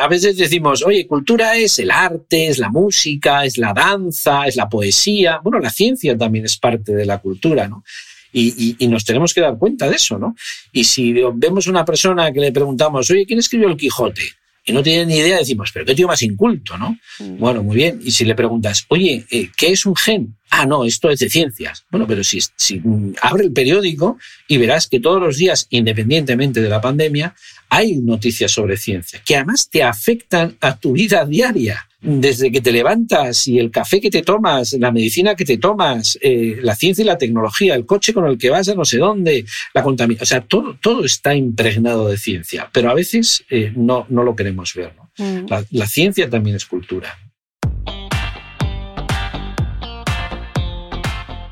A veces decimos, oye, cultura es el arte, es la música, es la danza, es la poesía. Bueno, la ciencia también es parte de la cultura, ¿no? Y, nos tenemos que dar cuenta de eso, ¿no? Y si vemos una persona que le preguntamos, oye, ¿quién escribió el Quijote? Y no tiene ni idea, decimos, pero qué tío más inculto, ¿no? Mm. Bueno, muy bien. Y si le preguntas, oye, eh, ¿qué es un gen? Ah, no, esto es de ciencias. Bueno, pero si, si abre el periódico y verás que todos los días, independientemente de la pandemia, hay noticias sobre ciencia que además te afectan a tu vida diaria. Desde que te levantas y el café que te tomas, la medicina que te tomas, eh, la ciencia y la tecnología, el coche con el que vas a no sé dónde, la contaminación, o sea, todo, todo está impregnado de ciencia, pero a veces eh, no, no lo queremos ver. Mm. La, la ciencia también es cultura.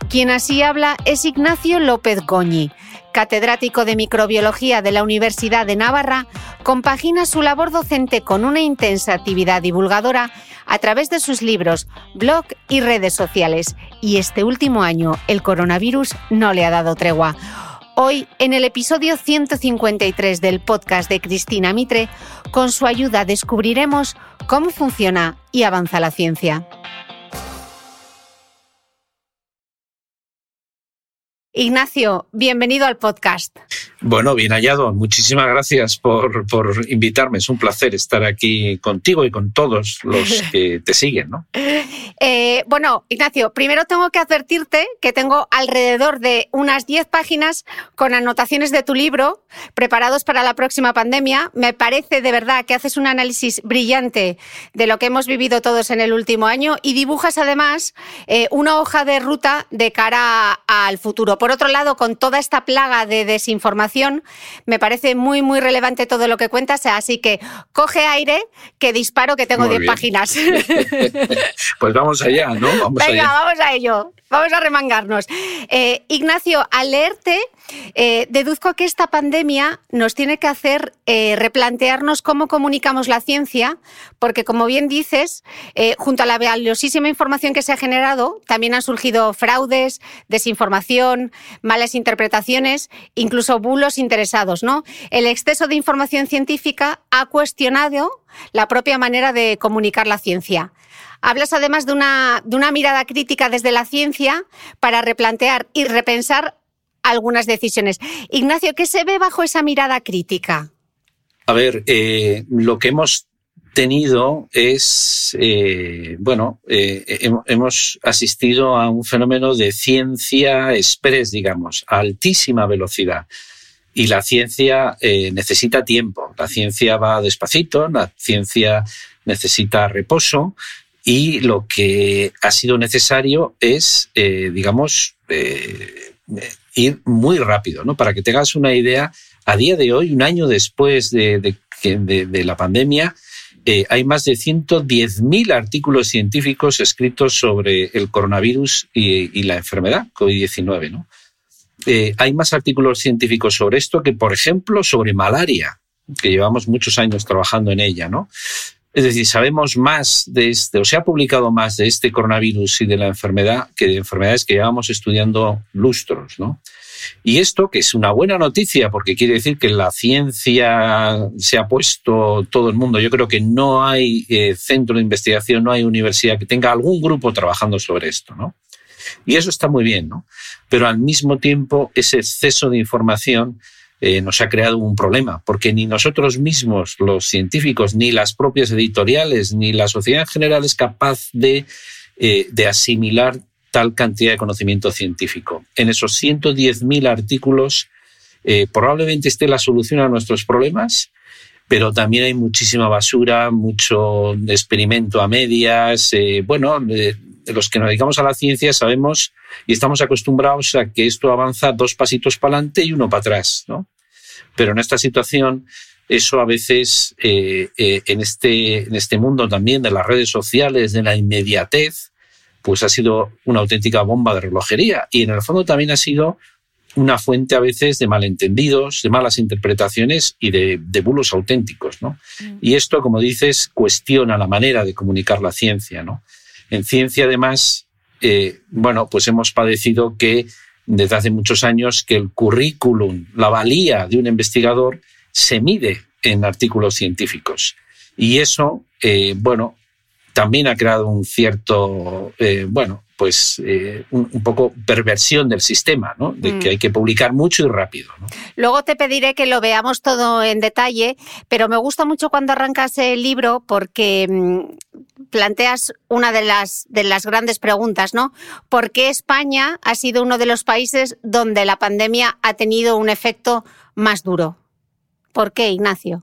Quien así habla es Ignacio López Goñi catedrático de microbiología de la Universidad de Navarra, compagina su labor docente con una intensa actividad divulgadora a través de sus libros, blog y redes sociales. Y este último año el coronavirus no le ha dado tregua. Hoy, en el episodio 153 del podcast de Cristina Mitre, con su ayuda descubriremos cómo funciona y avanza la ciencia. Ignacio, bienvenido al podcast. Bueno, bien hallado. Muchísimas gracias por, por, invitarme. Es un placer estar aquí contigo y con todos los que te siguen. ¿no? Eh, bueno, Ignacio, primero tengo que advertirte que tengo alrededor de unas 10 páginas con anotaciones de tu libro preparados para la próxima pandemia. Me parece de verdad que haces un análisis brillante de lo que hemos vivido todos en el último año y dibujas además eh, una hoja de ruta de cara al futuro. Por otro lado, con toda esta plaga de desinformación, me parece muy, muy relevante todo lo que cuentas, así que coge aire, que disparo, que tengo 10 páginas. pues vamos allá, ¿no? Vamos Venga, vamos a ello. Vamos a remangarnos. Eh, Ignacio, al leerte, eh, deduzco que esta pandemia nos tiene que hacer eh, replantearnos cómo comunicamos la ciencia, porque como bien dices, junto a la valiosísima información que se ha generado, también han surgido fraudes, desinformación, malas interpretaciones, incluso bulos interesados. ¿no? El exceso de información científica ha cuestionado la propia manera de comunicar la ciencia. Hablas además de una, de una mirada crítica desde la ciencia para replantear y repensar algunas decisiones. Ignacio, ¿qué se ve bajo esa mirada crítica? A ver, eh, lo que hemos tenido es, eh, bueno, eh, hemos asistido a un fenómeno de ciencia express, digamos, a altísima velocidad. Y la ciencia eh, necesita tiempo, la ciencia va despacito, la ciencia necesita reposo y lo que ha sido necesario es, digamos, ir muy rápido. ¿no? Para que tengas una idea, a día de hoy, un año después de, de la pandemia, eh, hay más de 110.000 artículos científicos escritos sobre el coronavirus y, la enfermedad COVID-19. ¿no? Eh, hay más artículos científicos sobre esto que, por ejemplo, sobre malaria, que llevamos muchos años trabajando en ella. ¿no? Es decir, sabemos más de este, o se ha publicado más de este coronavirus y de la enfermedad que de enfermedades que llevamos estudiando lustros. ¿no? Y esto, que es una buena noticia, porque quiere decir que la ciencia se ha puesto todo el mundo. Yo creo que no hay eh, centro de investigación, no hay universidad que tenga algún grupo trabajando sobre esto, ¿no? Y eso está muy bien, ¿no? Pero al mismo tiempo, ese exceso de información eh, nos ha creado un problema, porque ni nosotros mismos, los científicos, ni las propias editoriales, ni la sociedad en general es capaz de, eh, de asimilar tal cantidad de conocimiento científico. En esos 110.000 artículos eh, probablemente esté la solución a nuestros problemas, pero también hay muchísima basura, mucho experimento a medias. Eh, bueno, los que nos dedicamos a la ciencia sabemos y estamos acostumbrados a que esto avanza dos pasitos para adelante y uno para atrás, ¿no? Pero en esta situación eso a veces eh, en, este, en este mundo también de las redes sociales, de la inmediatez, pues ha sido una auténtica bomba de relojería y en el fondo también ha sido una fuente a veces de malentendidos, de malas interpretaciones y de, bulos auténticos. ¿no? Mm. Y esto, como dices, cuestiona la manera de comunicar la ciencia. ¿no? En ciencia, además, eh, bueno, pues hemos padecido que desde hace muchos años que el currículum, la valía de un investigador, se mide en artículos científicos. Y eso, eh, bueno, también ha creado un cierto, eh, bueno, pues eh, un, poco perversión del sistema, ¿no? De que mm. hay que publicar mucho y rápido. Luego te pediré que lo veamos todo en detalle, pero me gusta mucho cuando arrancas el libro porque mm, planteas una de las, de las grandes preguntas, ¿no? ¿Por qué España ha sido uno de los países donde la pandemia ha tenido un efecto más duro? ¿Por qué, Ignacio?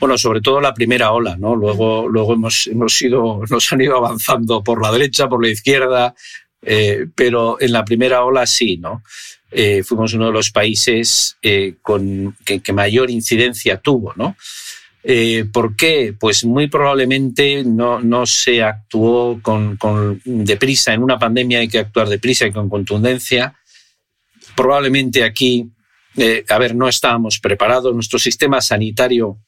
Bueno, sobre todo la primera ola, ¿no? Luego, luego hemos, hemos ido, nos han ido avanzando por la derecha, por la izquierda, eh, pero en la primera ola sí, ¿no? Eh, fuimos uno de los países eh, con, que, mayor incidencia tuvo, ¿no? ¿Por qué? Pues muy probablemente no, no se actuó con, con, deprisa. En una pandemia hay que actuar deprisa y con contundencia. Probablemente aquí, a ver, no estábamos preparados. Nuestro sistema sanitario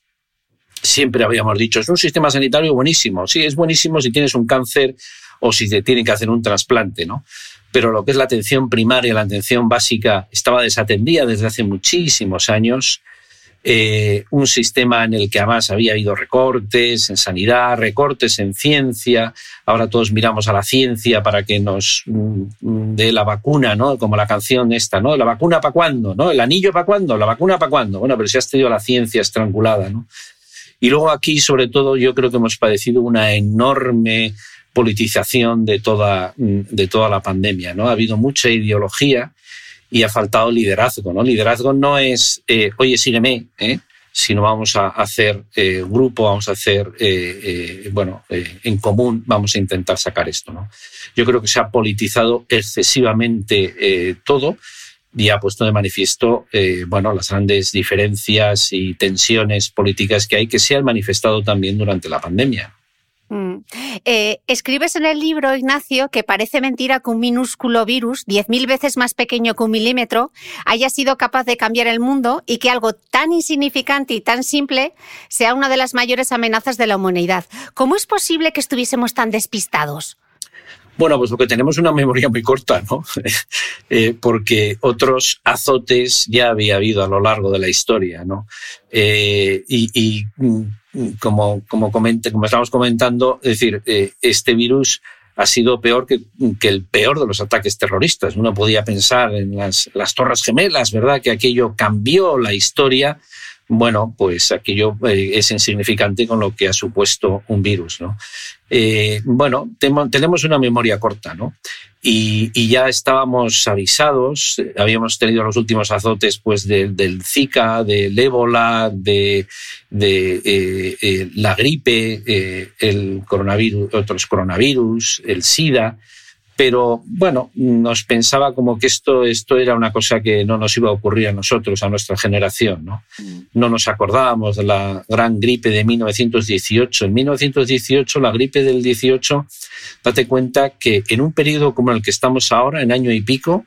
siempre habíamos dicho, es un sistema sanitario buenísimo. Sí, es buenísimo si tienes un cáncer o si te tienen que hacer un trasplante, ¿no? Pero lo que es la atención primaria, la atención básica, estaba desatendida desde hace muchísimos años. Eh, un sistema en el que además había habido recortes en sanidad, recortes en ciencia. Ahora todos miramos a la ciencia para que nos mm, dé la vacuna, ¿no? Como la canción esta, ¿no? ¿La vacuna para cuándo? ¿No? ¿El anillo para cuándo? ¿La vacuna para cuándo? Bueno, pero si has tenido la ciencia estrangulada, ¿no? Y luego aquí, sobre todo, yo creo que hemos padecido una enorme politización de toda, de toda la pandemia. ¿no? Ha habido mucha ideología y ha faltado liderazgo. ¿no? Liderazgo no es, eh, oye, sígueme, ¿eh? sino vamos a hacer eh, grupo, vamos a hacer, bueno, en común, vamos a intentar sacar esto. ¿no? Yo creo que se ha politizado excesivamente todo y ha puesto de manifiesto eh, bueno, las grandes diferencias y tensiones políticas que hay que se han manifestado también durante la pandemia. Mm. Eh, escribes en el libro, Ignacio, que parece mentira que un minúsculo virus, 10.000 veces más pequeño que un milímetro, haya sido capaz de cambiar el mundo y que algo tan insignificante y tan simple sea una de las mayores amenazas de la humanidad. ¿Cómo es posible que estuviésemos tan despistados? Bueno, pues porque tenemos una memoria muy corta, ¿no? Eh, porque otros azotes ya había habido a lo largo de la historia, ¿no? Eh, y, mm, como, como, comente, como estamos comentando, es decir, eh, este virus ha sido peor que, el peor de los ataques terroristas. Uno podía pensar en las Torres Gemelas, ¿verdad? Que aquello cambió la historia bueno, pues aquello eh, es insignificante con lo que ha supuesto un virus, ¿no? Eh, bueno, tenemos una memoria corta, ¿no? Y, ya estábamos avisados, habíamos tenido los últimos azotes pues, del Zika, del ébola, de la gripe, el coronavirus, otros coronavirus, el SIDA pero bueno, nos pensaba como que esto, esto era una cosa que no nos iba a ocurrir a nosotros, a nuestra generación. ¿no? Mm. no nos acordábamos de la gran gripe de 1918. En 1918, la gripe del 18, date cuenta que en un periodo como el que estamos ahora, en año y pico,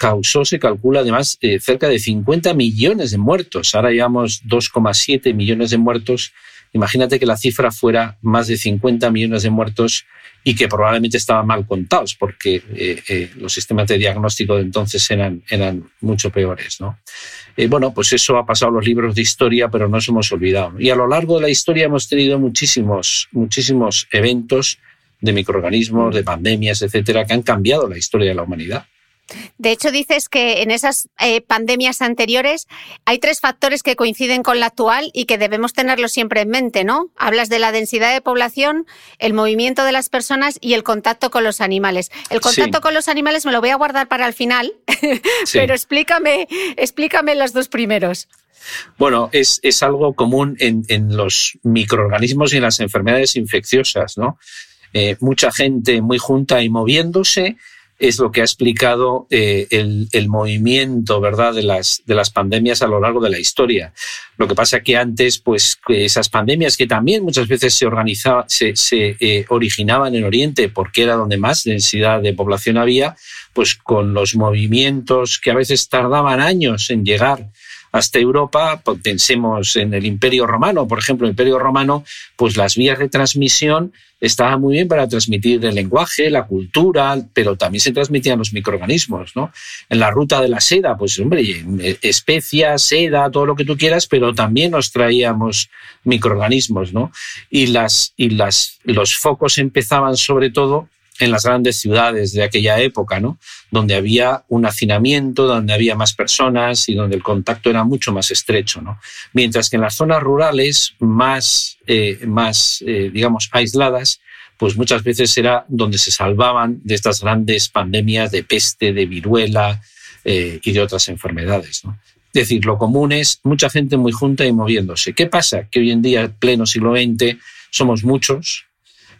causó, se calcula además, eh, cerca de 50 millones de muertos. Ahora llevamos 2,7 millones de muertos. Imagínate que la cifra fuera más de 50 millones de muertos y que probablemente estaban mal contados porque eh, eh, los sistemas de diagnóstico de entonces eran, eran mucho peores. ¿no? Eh, bueno, pues eso ha pasado en los libros de historia, pero no nos hemos olvidado. Y a lo largo de la historia hemos tenido muchísimos, muchísimos eventos de microorganismos, de pandemias, etcétera, que han cambiado la historia de la humanidad. De hecho, dices que en esas eh, pandemias anteriores hay tres factores que coinciden con la actual y que debemos tenerlos siempre en mente, ¿no? Hablas de la densidad de población, el movimiento de las personas y el contacto con los animales. El contacto con los animales me lo voy a guardar para el final, pero explícame, explícame los dos primeros. Bueno, es, algo común en, los microorganismos y en las enfermedades infecciosas, ¿no? Eh, mucha gente muy junta y moviéndose es lo que ha explicado eh, el, movimiento ¿verdad? De, las, de las pandemias a lo largo de la historia. Lo que pasa que antes, pues esas pandemias que también muchas veces se, organizaban, se, eh, originaban en Oriente porque era donde más densidad de población había, pues con los movimientos que a veces tardaban años en llegar hasta Europa, pues, pensemos en el Imperio Romano, por ejemplo, el Imperio Romano, pues las vías de transmisión estaban muy bien para transmitir el lenguaje, la cultura, pero también se transmitían los microorganismos, ¿no? En la ruta de la seda, pues hombre, especias, seda, todo lo que tú quieras, pero también nos traíamos microorganismos, ¿no? Y las y las los focos empezaban sobre todo en las grandes ciudades de aquella época, ¿no? donde había un hacinamiento, donde había más personas y donde el contacto era mucho más estrecho. ¿no? Mientras que en las zonas rurales más, eh, más eh, digamos, aisladas, pues muchas veces era donde se salvaban de estas grandes pandemias de peste, de viruela eh, y de otras enfermedades. Es decir, lo común es mucha gente muy junta y moviéndose. ¿Qué pasa? Que hoy en día, pleno siglo XX, somos muchos,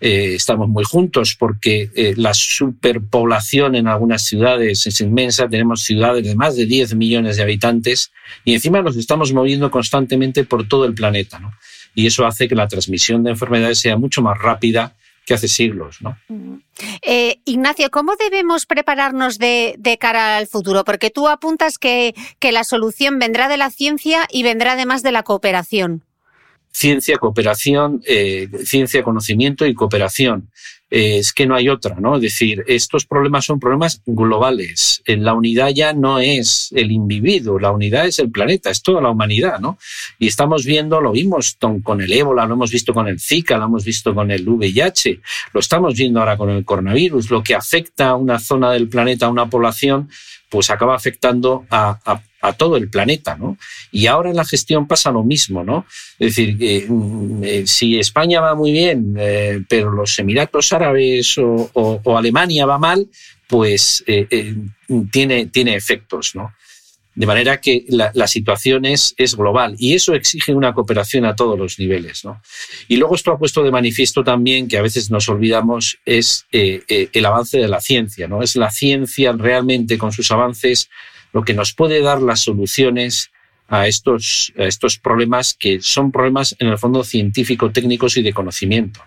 eh, estamos muy juntos porque eh, la superpoblación en algunas ciudades es inmensa, tenemos ciudades de más de 10 millones de habitantes y encima nos estamos moviendo constantemente por todo el planeta. ¿no? Y eso hace que la transmisión de enfermedades sea mucho más rápida que hace siglos. ¿no? Eh, Ignacio, ¿cómo debemos prepararnos de, de, cara al futuro? Porque tú apuntas que, que la solución vendrá de la ciencia y vendrá además de la cooperación ciencia, cooperación, eh, ciencia, conocimiento y cooperación. Eh, es que no hay otra, ¿no? Es decir, estos problemas son problemas globales. La unidad ya no es el individuo, la unidad es el planeta, es toda la humanidad, ¿no? Y estamos viendo, lo vimos con el ébola, lo hemos visto con el Zika, lo hemos visto con el VIH, lo estamos viendo ahora con el coronavirus, lo que afecta a una zona del planeta, a una población, pues acaba afectando a, a a todo el planeta, ¿no? Y ahora en la gestión pasa lo mismo, ¿no? Es decir, mm, eh, si España va muy bien, eh, pero los Emiratos Árabes o, Alemania va mal, pues eh, tiene, tiene efectos, ¿no? De manera que la, situación es, es, global y eso exige una cooperación a todos los niveles. ¿no? Y luego esto ha puesto de manifiesto también que a veces nos olvidamos es el avance de la ciencia. ¿no? Es la ciencia realmente con sus avances lo que nos puede dar las soluciones a estos, estos problemas que son problemas en el fondo científico-técnicos y de conocimiento.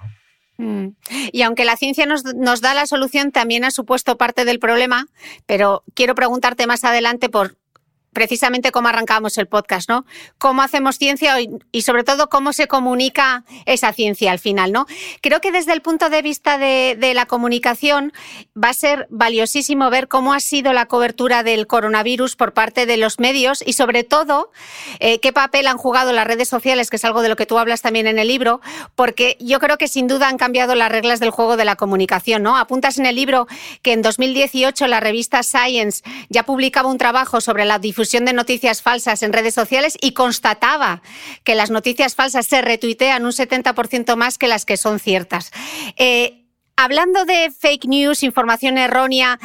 Mm. Y aunque la ciencia nos, nos, da la solución, también ha supuesto parte del problema, pero quiero preguntarte más adelante por precisamente cómo arrancamos el podcast, ¿no? Cómo hacemos ciencia y sobre todo cómo se comunica esa ciencia al final, ¿no? Creo que desde el punto de vista de, la comunicación va a ser valiosísimo ver cómo ha sido la cobertura del coronavirus por parte de los medios y sobre todo eh, qué papel han jugado las redes sociales, que es algo de lo que tú hablas también en el libro, porque yo creo que sin duda han cambiado las reglas del juego de la comunicación, ¿no? Apuntas en el libro que en 2018 la revista Science ya publicaba un trabajo sobre la difusión difusión de noticias falsas en redes sociales y constataba que las noticias falsas se retuitean un 70% más que las que son ciertas. Eh, hablando de fake news, información errónea,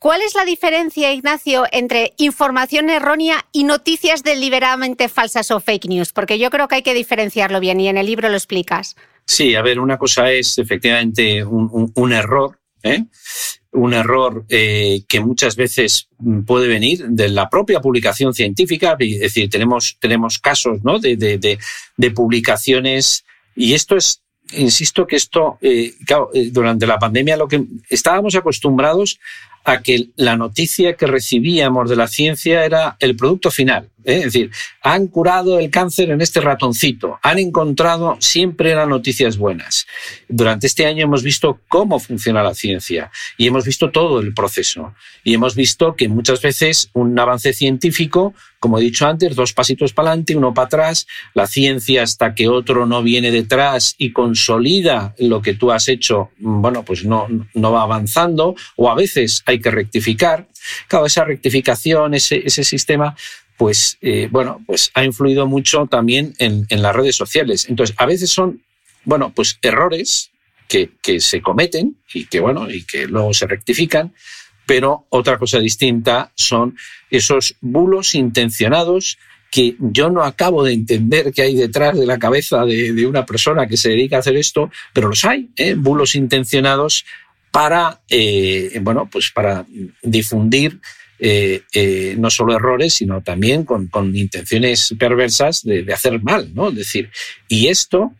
¿cuál es la diferencia, Ignacio, entre información errónea y noticias deliberadamente falsas o fake news? Porque yo creo que hay que diferenciarlo bien y en el libro lo explicas. Sí, a ver, una cosa es efectivamente un, error, ¿eh? Un error eh, que muchas veces puede venir de la propia publicación científica, es decir, tenemos, tenemos casos ¿no? de, de, de publicaciones y esto es insisto que esto, eh, eh, durante la pandemia lo que estábamos acostumbrados a que la noticia que recibíamos de la ciencia era el producto final. ¿Eh? Es decir, han curado el cáncer en este ratoncito, han encontrado, siempre eran noticias buenas. Durante este año hemos visto cómo funciona la ciencia y hemos visto todo el proceso. Y hemos visto que muchas veces un avance científico, como he dicho antes, dos pasitos para adelante, uno para atrás, la ciencia hasta que otro no viene detrás y consolida lo que tú has hecho, bueno, pues no, no va avanzando o a veces hay que rectificar. Claro, esa rectificación, ese, ese sistema, pues eh, bueno, pues ha influido mucho también en, las redes sociales. Entonces, a veces son, bueno, pues errores que, que se cometen y que, bueno, y que luego se rectifican, pero otra cosa distinta son esos bulos intencionados que yo no acabo de entender qué hay detrás de la cabeza de, una persona que se dedica a hacer esto, pero los hay, ¿eh? bulos intencionados para, eh, bueno, pues para difundir eh, eh, no solo errores, sino también con, intenciones perversas de, hacer mal, ¿no? Es decir, y esto,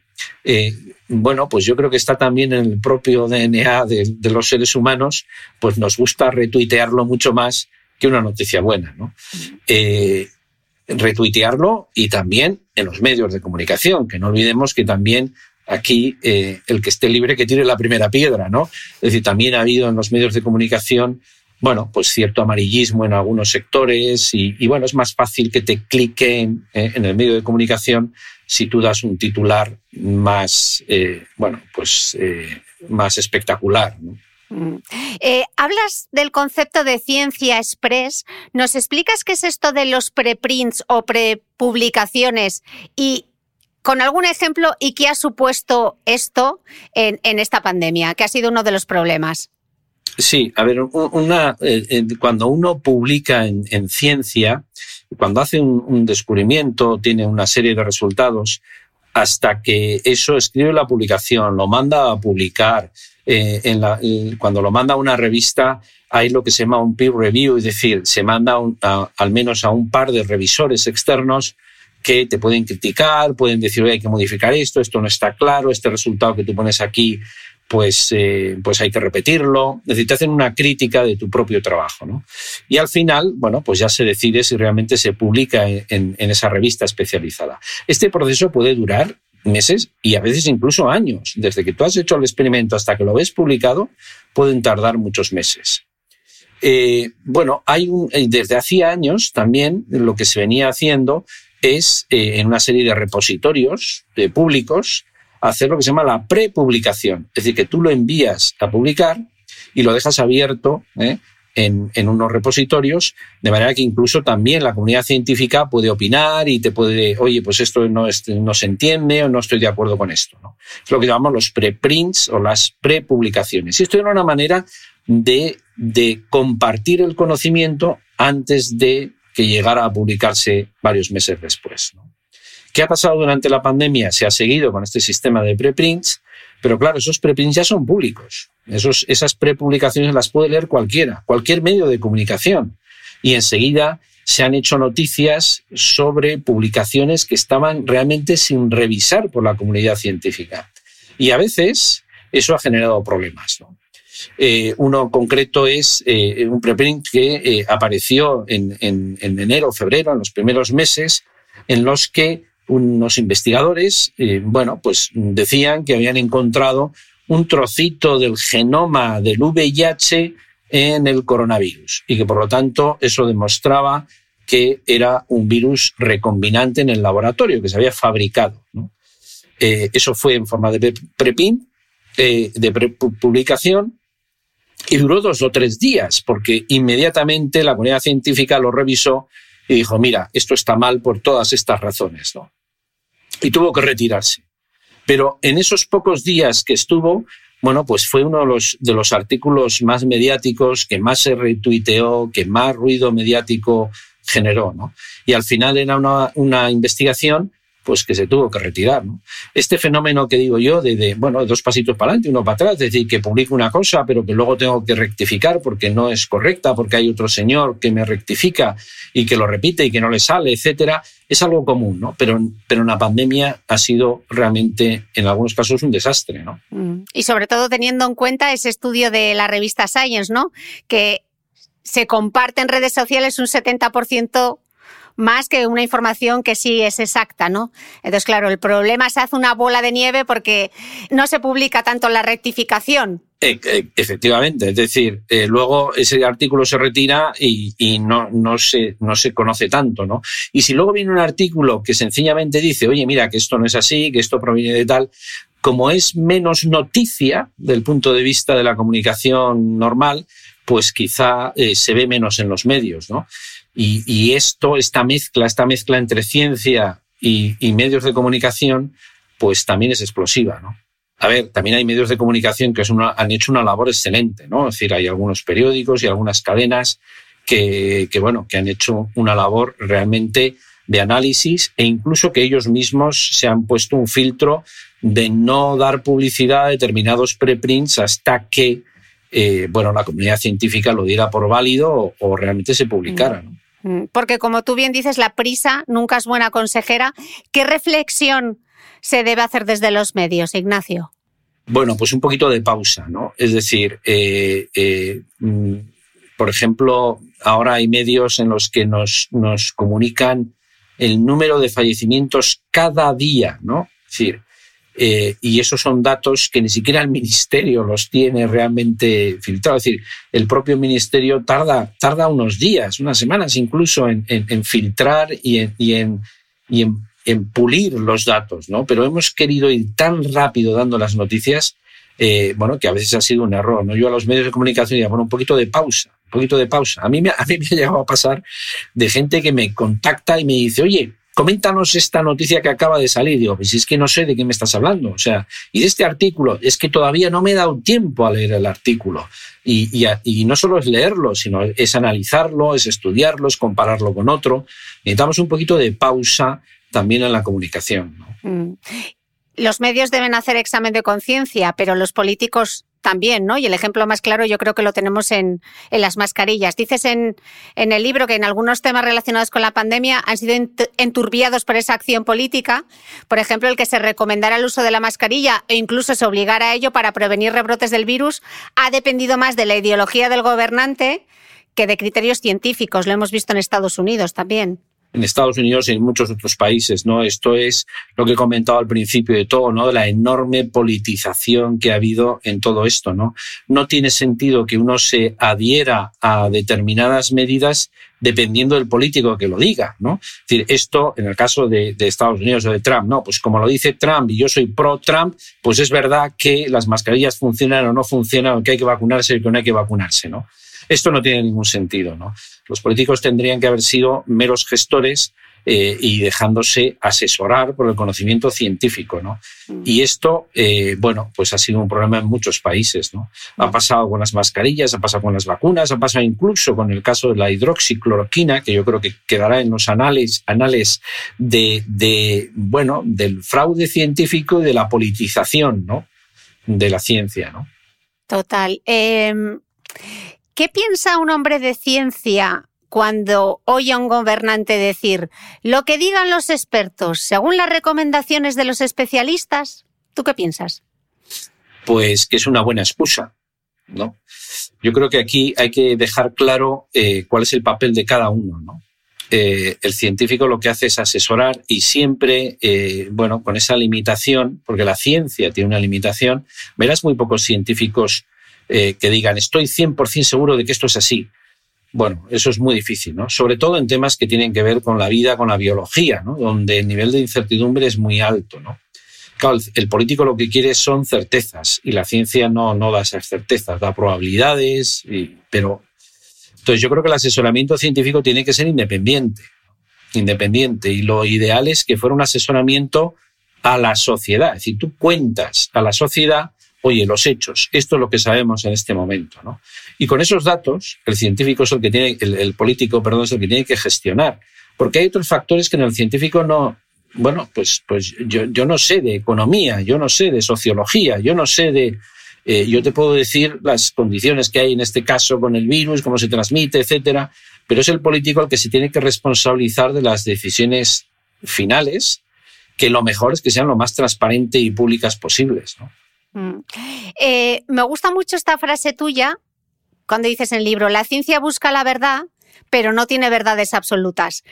eh, bueno, pues yo creo que está también en el propio DNA de, los seres humanos, pues nos gusta retuitearlo mucho más que una noticia buena, ¿no? Retuitearlo y también en los medios de comunicación, que no olvidemos que también aquí el que esté libre que tire la primera piedra, ¿no? Es decir, también ha habido en los medios de comunicación bueno, pues cierto amarillismo en algunos sectores y, bueno, es más fácil que te cliquen eh, en el medio de comunicación si tú das un titular más, eh, bueno, pues eh, más espectacular. Mm. hablas del concepto de ciencia express. ¿Nos explicas qué es esto de los preprints o prepublicaciones y con algún ejemplo y qué ha supuesto esto en, en esta pandemia, que ha sido uno de los problemas? Sí, a ver, una, eh, cuando uno publica en, ciencia, cuando hace un, descubrimiento, tiene una serie de resultados, hasta que eso escribe la publicación, lo manda a publicar, eh, en la, cuando lo manda a una revista, hay lo que se llama un peer review, es decir, se manda al menos a un par de revisores externos que te pueden criticar, pueden decir, hay que modificar esto, esto no está claro, este resultado que tú pones aquí pues, eh, pues hay que repetirlo. Es decir, te hacen una crítica de tu propio trabajo. ¿no? Y al final, bueno, pues ya se decide si realmente se publica en, esa revista especializada. Este proceso puede durar meses y a veces incluso años. Desde que tú has hecho el experimento hasta que lo ves publicado, pueden tardar muchos meses. Eh, bueno, hay un, eh, desde hacía años también lo que se venía haciendo es en una serie de repositorios de públicos hacer lo que se llama la prepublicación. Es decir, que tú lo envías a publicar y lo dejas abierto ¿eh? en, unos repositorios, de manera que incluso también la comunidad científica puede opinar y te puede, oye, pues esto no, no se entiende o no estoy de acuerdo con esto. Es lo que llamamos los preprints o las prepublicaciones. Y esto era una manera de, de compartir el conocimiento antes de que llegara a publicarse varios meses después. ¿Qué ha pasado durante la pandemia? Se ha seguido con este sistema de preprints, pero claro, esos preprints ya son públicos. Esos, esas prepublicaciones las puede leer cualquiera, cualquier medio de comunicación. Y enseguida se han hecho noticias sobre publicaciones que estaban realmente sin revisar por la comunidad científica. Y a veces eso ha generado problemas. Eh, uno concreto es eh, un preprint que eh, apareció en, en, en enero, febrero, en los primeros meses, en los que unos investigadores, bueno, pues decían que habían encontrado un trocito del genoma del VIH en el coronavirus y que por lo tanto eso demostraba que era un virus recombinante en el laboratorio, que se había fabricado. Eh, eso fue en forma de preprint, eh, de publicación, y duró dos o tres días, porque inmediatamente la comunidad científica lo revisó y dijo, mira, esto está mal por todas estas razones, ¿no? Y tuvo que retirarse. Pero en esos pocos días que estuvo, bueno, pues fue uno de los, de los artículos más mediáticos, que más se retuiteó, que más ruido mediático generó, ¿no? Y al final era una, una investigación pues que se tuvo que retirar. ¿no? Este fenómeno que digo yo, de, bueno, dos pasitos para adelante, uno para atrás, es decir, que publico una cosa, pero que luego tengo que rectificar porque no es correcta, porque hay otro señor que me rectifica y que lo repite y que no le sale, etcétera, es algo común, ¿no? Pero, pero la pandemia ha sido realmente, en algunos casos, un desastre, ¿no? Mm. Y sobre todo teniendo en cuenta ese estudio de la revista Science, ¿no? Que se comparte en redes sociales un 70% más que una información que sí es exacta, ¿no? Entonces, claro, el problema se hace una bola de nieve porque no se publica tanto la rectificación. E, e, efectivamente, es decir, eh, luego ese artículo se retira y, no, se, no se conoce tanto, ¿no? Y si luego viene un artículo que sencillamente dice, oye, mira, que esto no es así, que esto proviene de tal, como es menos noticia del punto de vista de la comunicación normal, pues quizá eh, se ve menos en los medios, ¿no? Y, esto, esta mezcla, esta mezcla entre ciencia y, medios de comunicación, pues también es explosiva, ¿no? A ver, también hay medios de comunicación que han hecho una labor excelente, ¿no? Es decir, hay algunos periódicos y algunas cadenas que, bueno, que han hecho una labor realmente de análisis e incluso que ellos mismos se han puesto un filtro de no dar publicidad a determinados preprints hasta que eh, bueno, la comunidad científica lo diera por válido o, o realmente se publicara. ¿no? Mm, porque como tú bien dices, la prisa nunca es buena consejera. ¿Qué reflexión se debe hacer desde los medios, Ignacio? Bueno, pues un poquito de pausa, ¿no? Es decir, eh, eh, mm, por ejemplo, ahora hay medios en los que nos, nos comunican el número de fallecimientos cada día, ¿no? Es decir, eh, y esos son datos que ni siquiera el ministerio los tiene realmente filtrados. Es decir, el propio ministerio tarda, tarda unos días, unas semanas incluso en, filtrar y, en, y, en, en, pulir los datos, ¿no? Pero hemos querido ir tan rápido dando las noticias, eh, bueno, que a veces ha sido un error, ¿no? Yo a los medios de comunicación digo, bueno, un poquito de pausa, un poquito de pausa. A mí, a mí me ha llegado a pasar de gente que me contacta y me dice, oye, coméntanos esta noticia que acaba de salir. Digo, pues es que no sé de qué me estás hablando. O sea, y de este artículo, es que todavía no me he dado tiempo a leer el artículo. Y, no solo es leerlo, sino es analizarlo, es estudiarlo, es compararlo con otro. Necesitamos un poquito de pausa también en la comunicación. Mm. Los medios deben hacer examen de conciencia, pero los políticos también, ¿no? Y el ejemplo más claro yo creo que lo tenemos en, las mascarillas. Dices en, en, el libro que en algunos temas relacionados con la pandemia han sido enturbiados por esa acción política. Por ejemplo, el que se recomendara el uso de la mascarilla e incluso se obligara a ello para prevenir rebrotes del virus ha dependido más de la ideología del gobernante que de criterios científicos. Lo hemos visto en Estados Unidos también en Estados Unidos y en muchos otros países, ¿no? Esto es lo que he comentado al principio de todo, ¿no? De la enorme politización que ha habido en todo esto, ¿no? No tiene sentido que uno se adhiera a determinadas medidas dependiendo del político que lo diga, ¿no? Es decir, esto, en el caso de, Estados Unidos o de Trump, no, pues como lo dice Trump y yo soy pro-Trump, pues es verdad que las mascarillas funcionan o no funcionan, o que hay que vacunarse o que no hay que vacunarse, ¿no? Esto no tiene ningún sentido. ¿no? Los políticos tendrían que haber sido meros gestores eh, y dejándose asesorar por el conocimiento científico, ¿no? Mm. Y esto, eh, bueno, pues ha sido un problema en muchos países, ¿no? Ha mm. pasado con las mascarillas, ha pasado con las vacunas, ha pasado incluso con el caso de la hidroxicloroquina, que yo creo que quedará en los anales, anales de, de, bueno, del fraude científico y de la politización, ¿no? De la ciencia, ¿no? Total. Em, ¿Qué piensa un hombre de ciencia cuando oye a un gobernante decir lo que digan los expertos según las recomendaciones de los especialistas? ¿Tú qué piensas? Pues que es una buena excusa, ¿no? Yo creo que aquí hay que dejar claro eh, cuál es el papel de cada uno, ¿no? Eh, el científico lo que hace es asesorar y siempre, eh, bueno, con esa limitación, porque la ciencia tiene una limitación, verás muy pocos científicos eh, que digan estoy 100% seguro de que esto es así. Bueno, eso es muy difícil, ¿no? Sobre todo en temas que tienen que ver con la vida, con la biología, ¿no? Donde el nivel de incertidumbre es muy alto, ¿no? Claro, el político lo que quiere son certezas y la ciencia no, no da esas certezas, da probabilidades, pero entonces yo creo que el asesoramiento científico tiene que ser independiente. independiente y lo ideal es que fuera un asesoramiento a la sociedad. Es decir, tú cuentas a la sociedad, oye, los hechos, esto es lo que sabemos en este momento. ¿no? Y con esos datos, el científico es el que tiene, el, político, perdón, es el que tiene que gestionar. Porque hay otros factores que en el científico no, bueno, pues, pues yo, no sé de economía, yo no sé de sociología, yo no sé de, eh, yo te puedo decir las condiciones que hay en este caso con el virus, cómo se transmite, etcétera, pero es el político el que se tiene que responsabilizar de las decisiones finales que lo mejor es que sean lo más transparente y públicas posibles. Mm. Eh, me gusta mucho esta frase tuya cuando dices en el libro, la ciencia busca la verdad, pero no tiene verdades absolutas.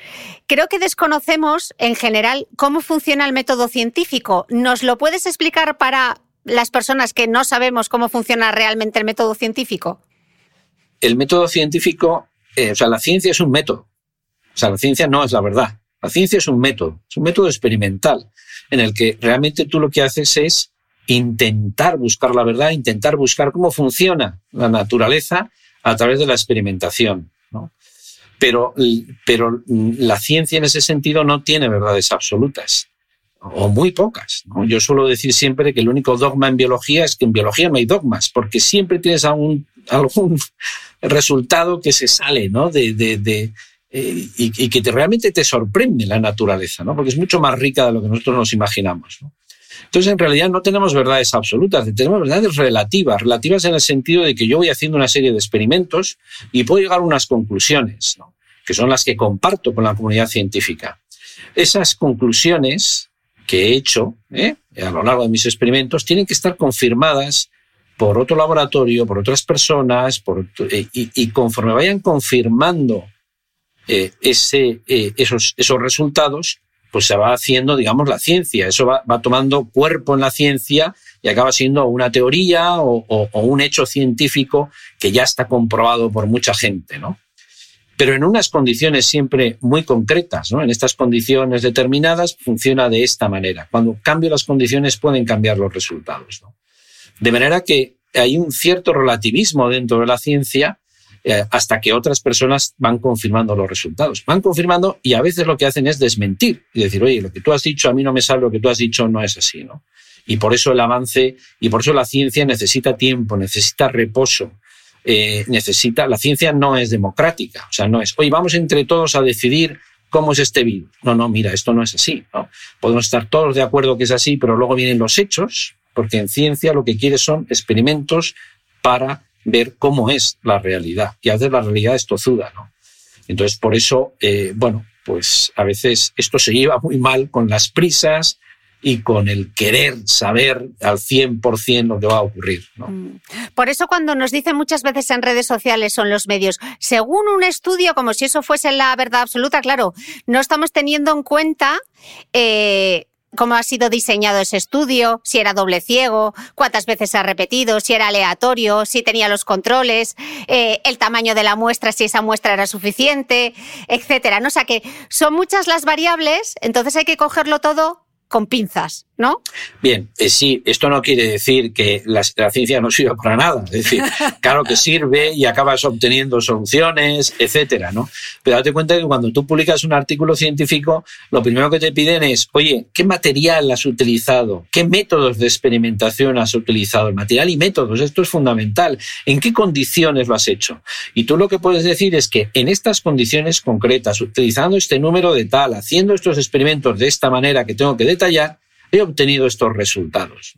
Creo que desconocemos en general cómo funciona el método científico. ¿Nos lo puedes explicar para las personas que no sabemos cómo funciona realmente el método científico? El método científico, eh, o sea, la ciencia es un método. O sea, la ciencia no es la verdad. La ciencia es un método, es un método experimental en el que realmente tú lo que haces es intentar buscar la verdad, intentar buscar cómo funciona la naturaleza a través de la experimentación. Pero, pero la ciencia en ese sentido no tiene verdades absolutas, o muy pocas. Yo suelo decir siempre que el único dogma en biología es que en biología no hay dogmas, porque siempre tienes algún, algún resultado que se sale ¿no? de, de, eh, y, que te, realmente te sorprende la naturaleza, ¿no? porque es mucho más rica de lo que nosotros nos imaginamos. Entonces, en realidad no tenemos verdades absolutas, tenemos verdades relativas, relativas en el sentido de que yo voy haciendo una serie de experimentos y puedo llegar a unas conclusiones, que son las que comparto con la comunidad científica. Esas conclusiones que he hecho ¿eh? a lo largo de mis experimentos tienen que estar confirmadas por otro laboratorio, por otras personas, por, eh, y conforme vayan confirmando eh, ese, esos, esos resultados, pues se va haciendo, digamos, la ciencia. Eso va, tomando cuerpo en la ciencia y acaba siendo una teoría o, un hecho científico que ya está comprobado por mucha gente, ¿no? Pero en unas condiciones siempre muy concretas, ¿no? En estas condiciones determinadas funciona de esta manera. Cuando cambio las condiciones pueden cambiar los resultados. De manera que hay un cierto relativismo dentro de la ciencia eh, hasta que otras personas van confirmando los resultados. Van confirmando y a veces lo que hacen es desmentir y decir, oye, lo que tú has dicho a mí no me sale, lo que tú has dicho no es así, ¿no? Y por eso el avance y por eso la ciencia necesita tiempo, necesita reposo, eh, necesita. La ciencia no es democrática, o sea, no es, oye, vamos entre todos a decidir cómo es este virus. No, no, mira, esto no es así. ¿no? Podemos estar todos de acuerdo que es así, pero luego vienen los hechos, porque en ciencia lo que quiere son experimentos para ver cómo es la realidad. Y a veces la realidad es tozuda, ¿no? Entonces, por eso, eh, bueno, pues a veces esto se lleva muy mal con las prisas y con el querer saber al 100% lo que va a ocurrir. ¿no? Mm. Por eso cuando nos dicen muchas veces en redes sociales o en los medios, según un estudio, como si eso fuese la verdad absoluta, claro, no estamos teniendo en cuenta eh, cómo ha sido diseñado ese estudio, si era doble ciego, cuántas veces se ha repetido, si era aleatorio, si tenía los controles, eh, el tamaño de la muestra, si esa muestra era suficiente, etcétera. ¿no? O sea que son muchas las variables, entonces hay que cogerlo todo con pinzas, ¿no? Bien, eh, sí, esto no quiere decir que la, ciencia no sirva para nada. Es decir, claro que sirve y acabas obteniendo soluciones, etcétera, ¿no? Pero date cuenta que cuando tú publicas un artículo científico, lo primero que te piden es, oye, ¿qué material has utilizado? ¿Qué métodos de experimentación has utilizado? El material y métodos, esto es fundamental. ¿En qué condiciones lo has hecho? Y tú lo que puedes decir es que en estas condiciones concretas, utilizando este número de tal, haciendo estos experimentos de esta manera que tengo que detallar, he obtenido estos resultados.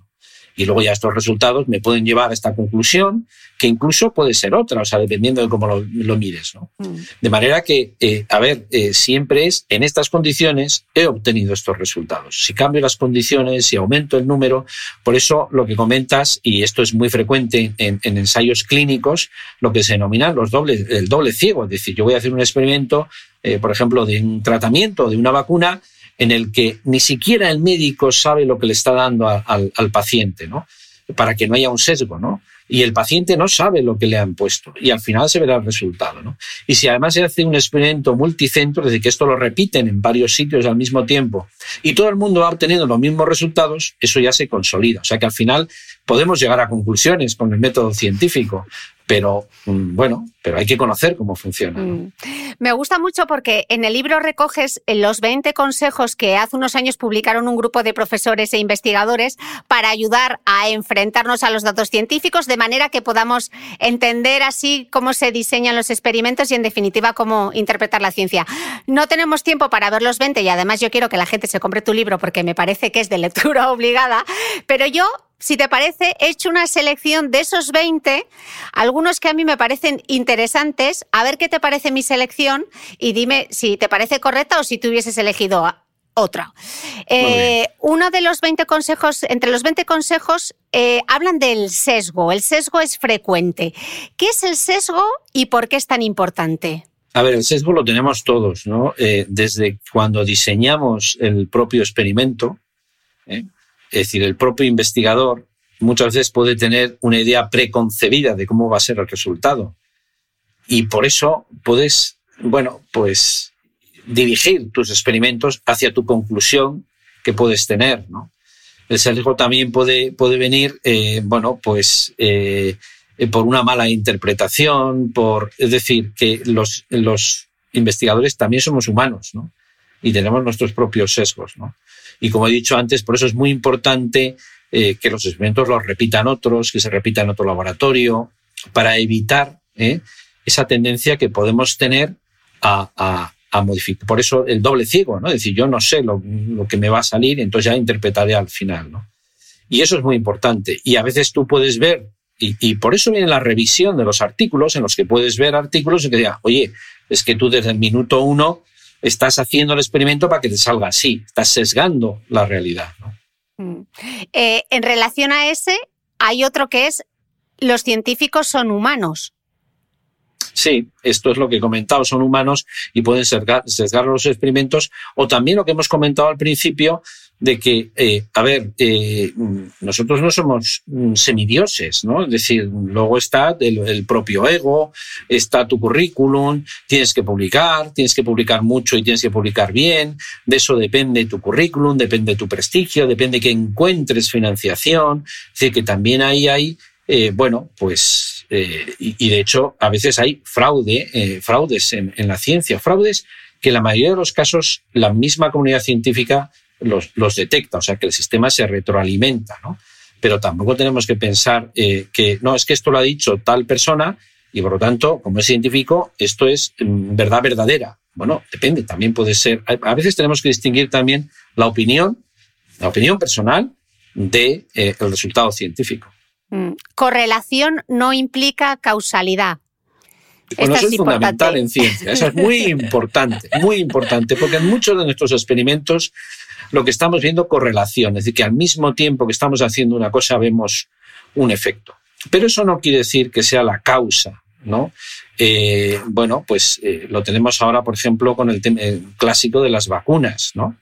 Y luego ya estos resultados me pueden llevar a esta conclusión, que incluso puede ser otra, o sea, dependiendo de cómo lo, mires. ¿no? Mm. De manera que, eh, a ver, eh, siempre es, en estas condiciones he obtenido estos resultados. Si cambio las condiciones, si aumento el número, por eso lo que comentas, y esto es muy frecuente en, ensayos clínicos, lo que se denomina los dobles, el doble ciego. Es decir, yo voy a hacer un experimento, eh, por ejemplo, de un tratamiento, de una vacuna, en el que ni siquiera el médico sabe lo que le está dando al, paciente, ¿no? Para que no haya un sesgo, ¿no? Y el paciente no sabe lo que le han puesto y al final se verá el resultado, ¿no? Y si además se hace un experimento multicentro, es decir, que esto lo repiten en varios sitios al mismo tiempo y todo el mundo va obteniendo los mismos resultados, eso ya se consolida. O sea que al final podemos llegar a conclusiones con el método científico, pero mm, bueno, pero hay que conocer cómo funciona. Mm. Me gusta mucho porque en el libro recoges los 20 consejos que hace unos años publicaron un grupo de profesores e investigadores para ayudar a enfrentarnos a los datos científicos de manera que podamos entender así cómo se diseñan los experimentos y en definitiva cómo interpretar la ciencia. No tenemos tiempo para ver los 20 y además yo quiero que la gente se compre tu libro porque me parece que es de lectura obligada, pero yo si te parece, he hecho una selección de esos 20, algunos que a mí me parecen interesantes. A ver qué te parece mi selección y dime si te parece correcta o si tú hubieses elegido otra. Eh, uno de los 20 consejos, entre los 20 consejos, eh, hablan del sesgo. El sesgo es frecuente. ¿Qué es el sesgo y por qué es tan importante? A ver, el sesgo lo tenemos todos, ¿no? Eh, desde cuando diseñamos el propio experimento, es decir, el propio investigador muchas veces puede tener una idea preconcebida de cómo va a ser el resultado. Y por eso puedes, bueno, pues dirigir tus experimentos hacia tu conclusión que puedes tener, ¿no? El sesgo también puede, puede venir, eh, bueno, pues eh, por una mala interpretación, por, es decir, que los, los investigadores también somos humanos, ¿no? Y tenemos nuestros propios sesgos, ¿no? Y como he dicho antes, por eso es muy importante eh, que los experimentos los repitan otros, que se repitan en otro laboratorio, para evitar esa tendencia que podemos tener a, modificar. Por eso el doble ciego, ¿no? Es decir, yo no sé lo, que me va a salir, entonces ya interpretaré al final, ¿no? Y eso es muy importante. Y a veces tú puedes ver, y, por eso viene la revisión de los artículos, en los que puedes ver artículos y que diga, oye, es que tú desde el minuto uno estás haciendo el experimento para que te salga así, estás sesgando la realidad. Mm. Eh, en relación a ese, hay otro que es, los científicos son humanos. Sí, esto es lo que he comentado, son humanos y pueden sesgar, los experimentos. O también lo que hemos comentado al principio de que, eh, a ver, eh, nosotros no somos mm, semidioses, ¿no? Es decir, luego está el, propio ego, está tu currículum, tienes que publicar, tienes que publicar mucho y tienes que publicar bien, de eso depende tu currículum, depende tu prestigio, depende que encuentres financiación, es decir, que también ahí hay, eh, bueno, pues eh, y, de hecho, a veces hay fraude, eh, fraudes en, la ciencia, fraudes que en la mayoría de los casos la misma comunidad científica los, detecta, o sea que el sistema se retroalimenta, ¿no? Pero tampoco tenemos que pensar eh, que no, es que esto lo ha dicho tal persona y por lo tanto, como es científico, esto es mm, verdad verdadera. Bueno, depende, también puede ser. A veces tenemos que distinguir también la opinión, la opinión personal de, el resultado científico. Mm, correlación no implica causalidad. Bueno, eso es, fundamental en ciencia, eso es muy importante, muy importante, porque en muchos de nuestros experimentos lo que estamos viendo correlación, es decir, que al mismo tiempo que estamos haciendo una cosa vemos un efecto. Pero eso no quiere decir que sea la causa, ¿no? Eh, bueno, pues eh, lo tenemos ahora, por ejemplo, con el tema clásico de las vacunas, ¿no?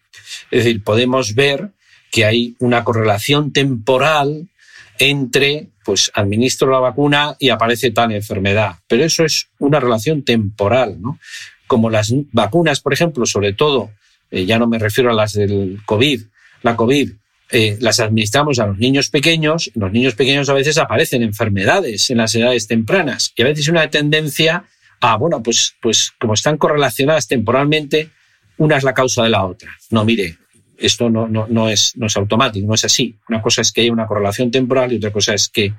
Es decir, podemos ver que hay una correlación temporal entre, pues administro la vacuna y aparece tal enfermedad. Pero eso es una relación temporal, ¿no? Como las vacunas, por ejemplo, sobre todo, eh, ya no me refiero a las del COVID, la COVID, eh, las administramos a los niños pequeños, los niños pequeños a veces aparecen enfermedades en las edades tempranas y a veces una tendencia a, bueno, pues, pues como están correlacionadas temporalmente, una es la causa de la otra. No, mire, esto no, no, no, es, no es automático, no es así. Una cosa es que haya una correlación temporal y otra cosa es que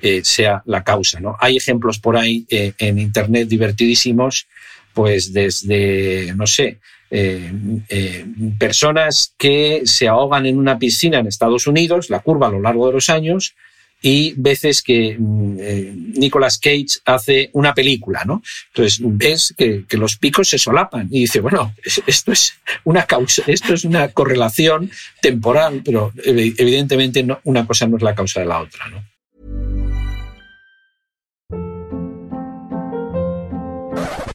eh, sea la causa. ¿no? Hay ejemplos por ahí eh, en Internet divertidísimos, pues desde, no sé, eh, personas que se ahogan en una piscina en Estados Unidos, la curva a lo largo de los años, y veces que mm, eh, Nicolas Cage hace una película, ¿no? Entonces ves que, los picos se solapan y dice, bueno, esto es una causa, esto es una correlación temporal, pero evidentemente una cosa no es la causa de la otra, ¿no?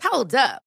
Hold up.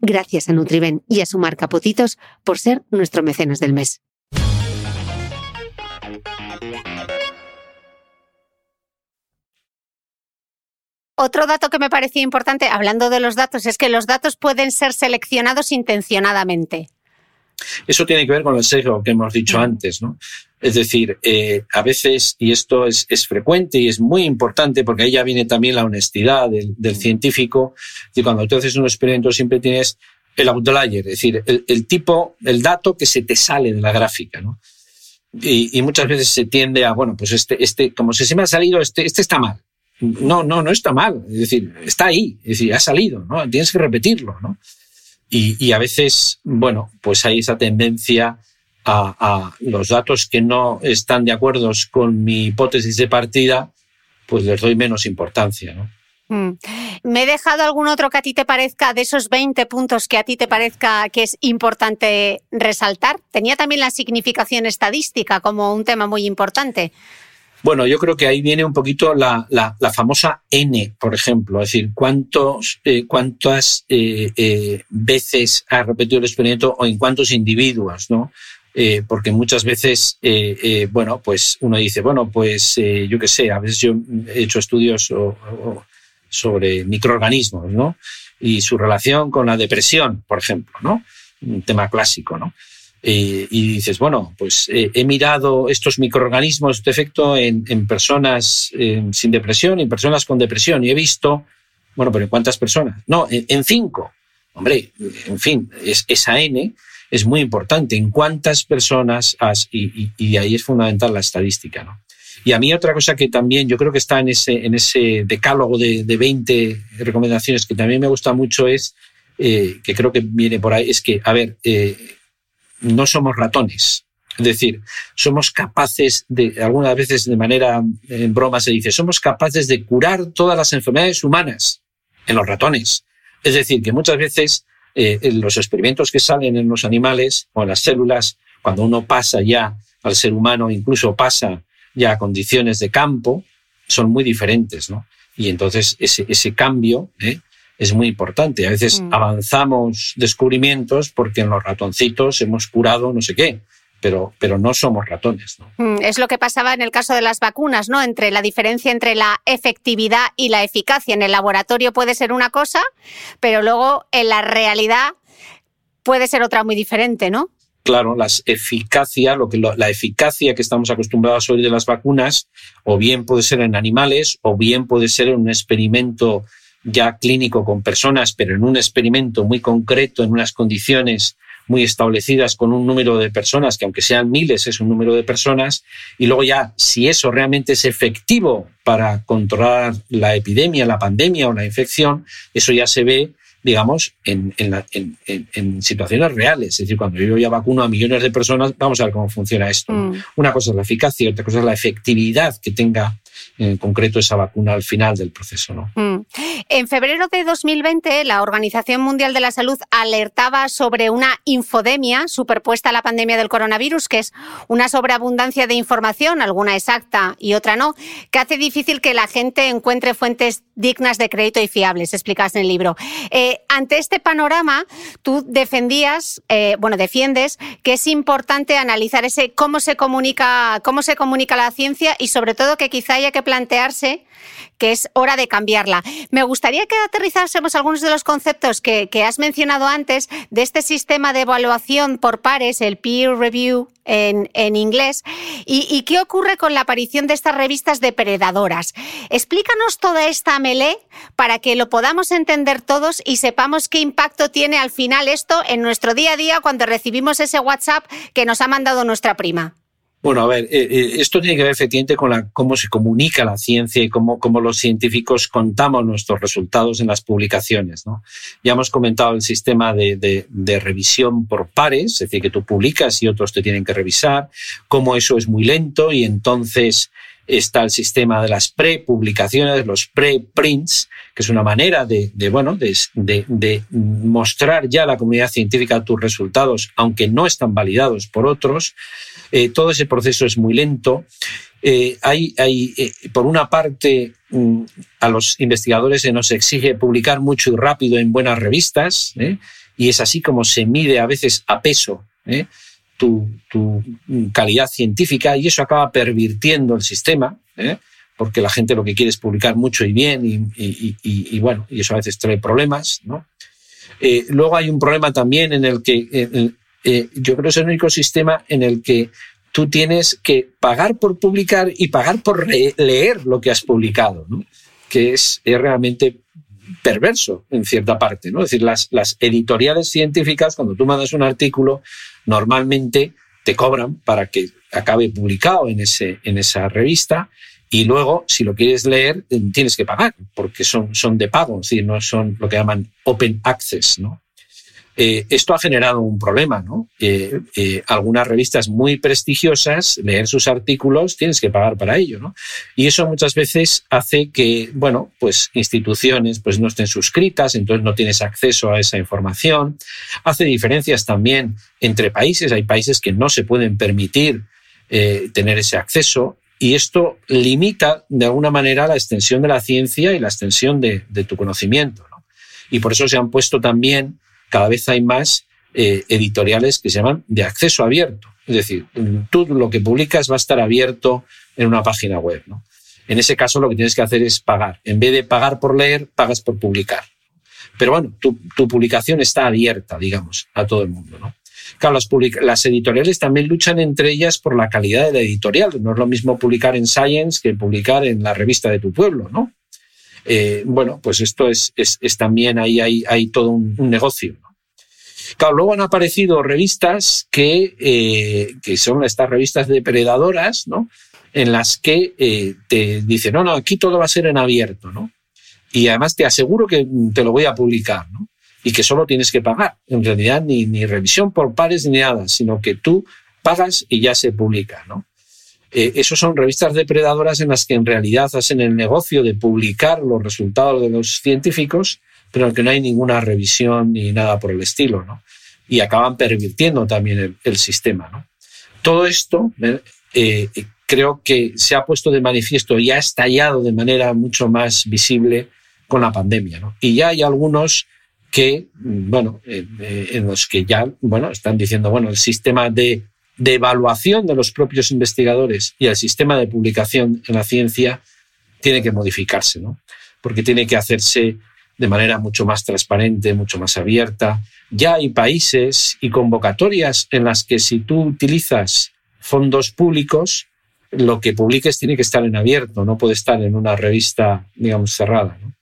Gracias a Nutriben y a su marca Potitos por ser nuestro mecenas del mes. Otro dato que me parecía importante, hablando de los datos, es que los datos pueden ser seleccionados intencionadamente. Eso tiene que ver con el sesgo que hemos dicho antes, ¿no? Es decir, eh, a veces, y esto es, es, frecuente y es muy importante, porque ahí ya viene también la honestidad del, del científico, y cuando tú haces un experimento siempre tienes el outlier, es decir, el, el, tipo, el dato que se te sale de la gráfica, ¿no? Y, y, muchas veces se tiende a, bueno, pues este, este, como si se me ha salido, este, este está mal. No, no, no está mal. Es decir, está ahí. Es decir, ha salido, ¿no? Tienes que repetirlo, ¿no? Y, a veces, bueno, pues hay esa tendencia a, a, los datos que no están de acuerdo con mi hipótesis de partida, pues les doy menos importancia, ¿no? Mm. ¿Me he dejado algún otro que a ti te parezca, de esos 20 puntos que a ti te parezca que es importante resaltar? Tenía también la significación estadística como un tema muy importante. Bueno, yo creo que ahí viene un poquito la, la, famosa N, por ejemplo, es decir, cuántos, eh, cuántas eh, eh, veces ha repetido el experimento o en cuántos individuos, ¿no? Eh, porque muchas veces, bueno, pues uno dice, bueno, pues yo qué sé, a veces yo he hecho estudios sobre microorganismos, ¿no? Y su relación con la depresión, por ejemplo, ¿no? Un tema clásico, ¿no? Eh, y dices, bueno, pues eh, he mirado estos microorganismos de efecto en, en personas eh, sin depresión en personas con depresión y he visto, bueno, pero ¿en cuántas personas? No, en, cinco. Hombre, en fin, es, esa N es muy importante. ¿En cuántas personas has? Y ahí es fundamental la estadística, ¿no? Y a mí otra cosa que también yo creo que está en ese, en ese decálogo de, de 20 recomendaciones que también me gusta mucho es, eh, que creo que viene por ahí, es que, a ver, eh, no somos ratones. Es decir, somos capaces de, algunas veces de manera en broma se dice, somos capaces de curar todas las enfermedades humanas en los ratones. Es decir, que muchas veces eh, en los experimentos que salen en los animales o en las células, cuando uno pasa ya al ser humano, incluso pasa ya a condiciones de campo, son muy diferentes, ¿no? Y entonces ese, ese cambio ¿eh? Es muy importante. A veces mm. avanzamos descubrimientos porque en los ratoncitos hemos curado no sé qué, pero, pero no somos ratones. ¿no? Mm, es lo que pasaba en el caso de las vacunas, ¿no? Entre la diferencia entre la efectividad y la eficacia. En el laboratorio puede ser una cosa, pero luego en la realidad puede ser otra muy diferente, ¿no? claro, las eficacia, lo que lo, la eficacia que estamos acostumbrados a oír de las vacunas, o bien puede ser en animales, o bien puede ser en un experimento ya clínico con personas, pero en un experimento muy concreto, en unas condiciones muy establecidas con un número de personas, que aunque sean miles es un número de personas, y luego ya si eso realmente es efectivo para controlar la epidemia, la pandemia o la infección, eso ya se ve digamos, en, en, la, en, en, situaciones reales. Es decir, cuando yo ya vacuno a millones de personas, vamos a ver cómo funciona esto. Mm. Una cosa es la eficacia, otra cosa es la efectividad que tenga en concreto esa vacuna al final del proceso. ¿no? Mm. En febrero de 2020, la Organización Mundial de la Salud alertaba sobre una infodemia superpuesta a la pandemia del coronavirus, que es una sobreabundancia de información, alguna exacta y otra no, que hace difícil que la gente encuentre fuentes dignas de crédito y fiables, explicas en el libro. Eh, ante este panorama, tú defendías, eh, bueno, defiendes que es importante analizar ese cómo se comunica, cómo se comunica la ciencia y sobre todo que quizá haya que plantearse que es hora de cambiarla. Me gustaría que aterrizásemos algunos de los conceptos que, has mencionado antes de este sistema de evaluación por pares, el peer review en, inglés, y, qué ocurre con la aparición de estas revistas depredadoras. Explícanos toda esta melee para que lo podamos entender todos y sepamos qué impacto tiene al final esto en nuestro día a día cuando recibimos ese WhatsApp que nos ha mandado nuestra prima. Bueno, a ver, eh, eh, esto tiene que ver efectivamente con la, cómo se comunica la ciencia y cómo, cómo, los científicos contamos nuestros resultados en las publicaciones. ¿no? Ya hemos comentado el sistema de, de, de, revisión por pares, es decir, que tú publicas y otros te tienen que revisar, cómo eso es muy lento y entonces está el sistema de las prepublicaciones, los preprints, que es una manera de, bueno, de, mostrar ya a la comunidad científica tus resultados, aunque no están validados por otros. Eh, todo ese proceso es muy lento. Eh, hay, hay eh, por una parte, mm, a los investigadores se nos exige publicar mucho y rápido en buenas revistas, y es así como se mide a veces a peso tu, calidad científica y eso acaba pervirtiendo el sistema, ¿eh? porque la gente lo que quiere es publicar mucho y bien y, bueno, y eso a veces trae problemas. ¿no? Eh, luego hay un problema también en el que eh, yo creo que es el único sistema en el que tú tienes que pagar por publicar y pagar por leer lo que has publicado, ¿no? que es, es realmente perverso en cierta parte, ¿no? Es decir, las, editoriales científicas, cuando tú mandas un artículo, normalmente te cobran para que acabe publicado en, ese, en esa revista y luego, si lo quieres leer, tienes que pagar, porque son, son de pago, es decir, no son lo que llaman open access, ¿no? Eh, esto ha generado un problema, ¿no? Eh, algunas revistas muy prestigiosas, leer sus artículos, tienes que pagar para ello, ¿no? Y eso muchas veces hace que, bueno, pues instituciones pues no estén suscritas, entonces no tienes acceso a esa información. Hace diferencias también entre países. Hay países que no se pueden permitir eh, tener ese acceso. Y esto limita de alguna manera la extensión de la ciencia y la extensión de, de tu conocimiento. ¿no? Y por eso se han puesto también cada vez hay más eh, editoriales que se llaman de acceso abierto. Es decir, tú lo que publicas va a estar abierto en una página web. ¿no? En ese caso lo que tienes que hacer es pagar. En vez de pagar por leer, pagas por publicar. Pero bueno, tu, publicación está abierta, digamos, a todo el mundo. ¿no? Claro, las, las, editoriales también luchan entre ellas por la calidad de la editorial. No es lo mismo publicar en Science que publicar en la revista de tu pueblo, ¿no? Eh, bueno, pues esto es, es, también ahí hay, hay todo un, negocio. Claro, luego han aparecido revistas que, eh, que son estas revistas depredadoras, ¿no? En las que eh, te dicen, no, no, aquí todo va a ser en abierto, ¿no? Y además te aseguro que te lo voy a publicar, ¿no? Y que solo tienes que pagar. En realidad, ni, ni revisión por pares ni nada, sino que tú pagas y ya se publica, ¿no? Eh, son revistas depredadoras en las que en realidad hacen el negocio de publicar los resultados de los científicos, pero que no hay ninguna revisión ni nada por el estilo, ¿no? Y acaban pervirtiendo también el, sistema, ¿no? Todo esto eh, eh, creo que se ha puesto de manifiesto y ha estallado de manera mucho más visible con la pandemia, ¿no? Y ya hay algunos que, bueno, en los que ya, bueno, están diciendo, bueno, el sistema de de evaluación de los propios investigadores y el sistema de publicación en la ciencia tiene que modificarse, ¿no? Porque tiene que hacerse de manera mucho más transparente, mucho más abierta. Ya hay países y convocatorias en las que si tú utilizas fondos públicos, lo que publiques tiene que estar en abierto, no puede estar en una revista, digamos, cerrada. ¿no?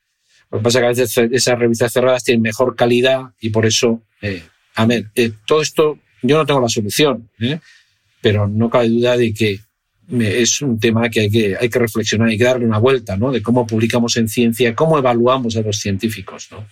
Lo que pasa es que a veces esas revistas cerradas tienen mejor calidad y por eso, eh, a ver, eh, todo esto yo no tengo la solución, ¿eh? pero no cabe duda de que es un tema que hay, que hay que reflexionar, y que darle una vuelta, ¿no? De cómo publicamos en ciencia, cómo evaluamos a los científicos, ¿no?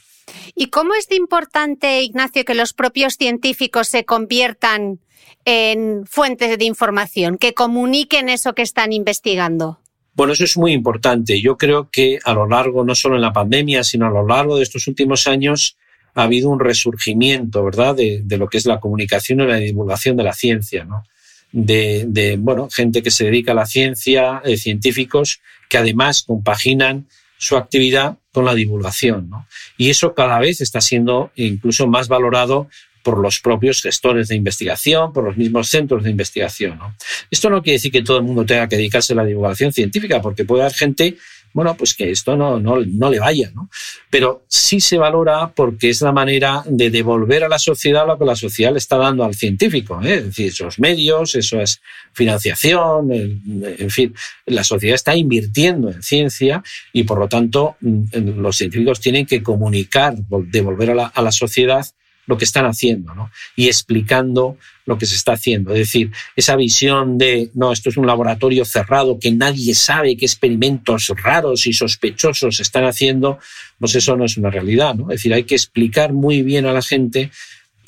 ¿Y cómo es de importante, Ignacio, que los propios científicos se conviertan en fuentes de información, que comuniquen eso que están investigando? Bueno, eso es muy importante. Yo creo que a lo largo, no solo en la pandemia, sino a lo largo de estos últimos años, ha habido un resurgimiento, ¿verdad?, de, lo que es la comunicación y la divulgación de la ciencia, ¿no? De, bueno, gente que se dedica a la ciencia, eh, científicos que además compaginan su actividad con la divulgación, ¿no? Y eso cada vez está siendo incluso más valorado por los propios gestores de investigación, por los mismos centros de investigación. ¿no? Esto no quiere decir que todo el mundo tenga que dedicarse a la divulgación científica, porque puede haber gente, bueno, pues que esto no, no, no le vaya, ¿no? Pero sí se valora porque es la manera de devolver a la sociedad lo que la sociedad le está dando al científico, ¿eh? es decir, esos medios, eso es financiación, en fin, la sociedad está invirtiendo en ciencia y por lo tanto mm, los científicos tienen que comunicar, devolver a la, a la sociedad lo que están haciendo ¿no? y explicando lo que se está haciendo. Es decir, esa visión de, no, esto es un laboratorio cerrado, que nadie sabe qué experimentos raros y sospechosos se están haciendo, pues eso no es una realidad. ¿no? Es decir, hay que explicar muy bien a la gente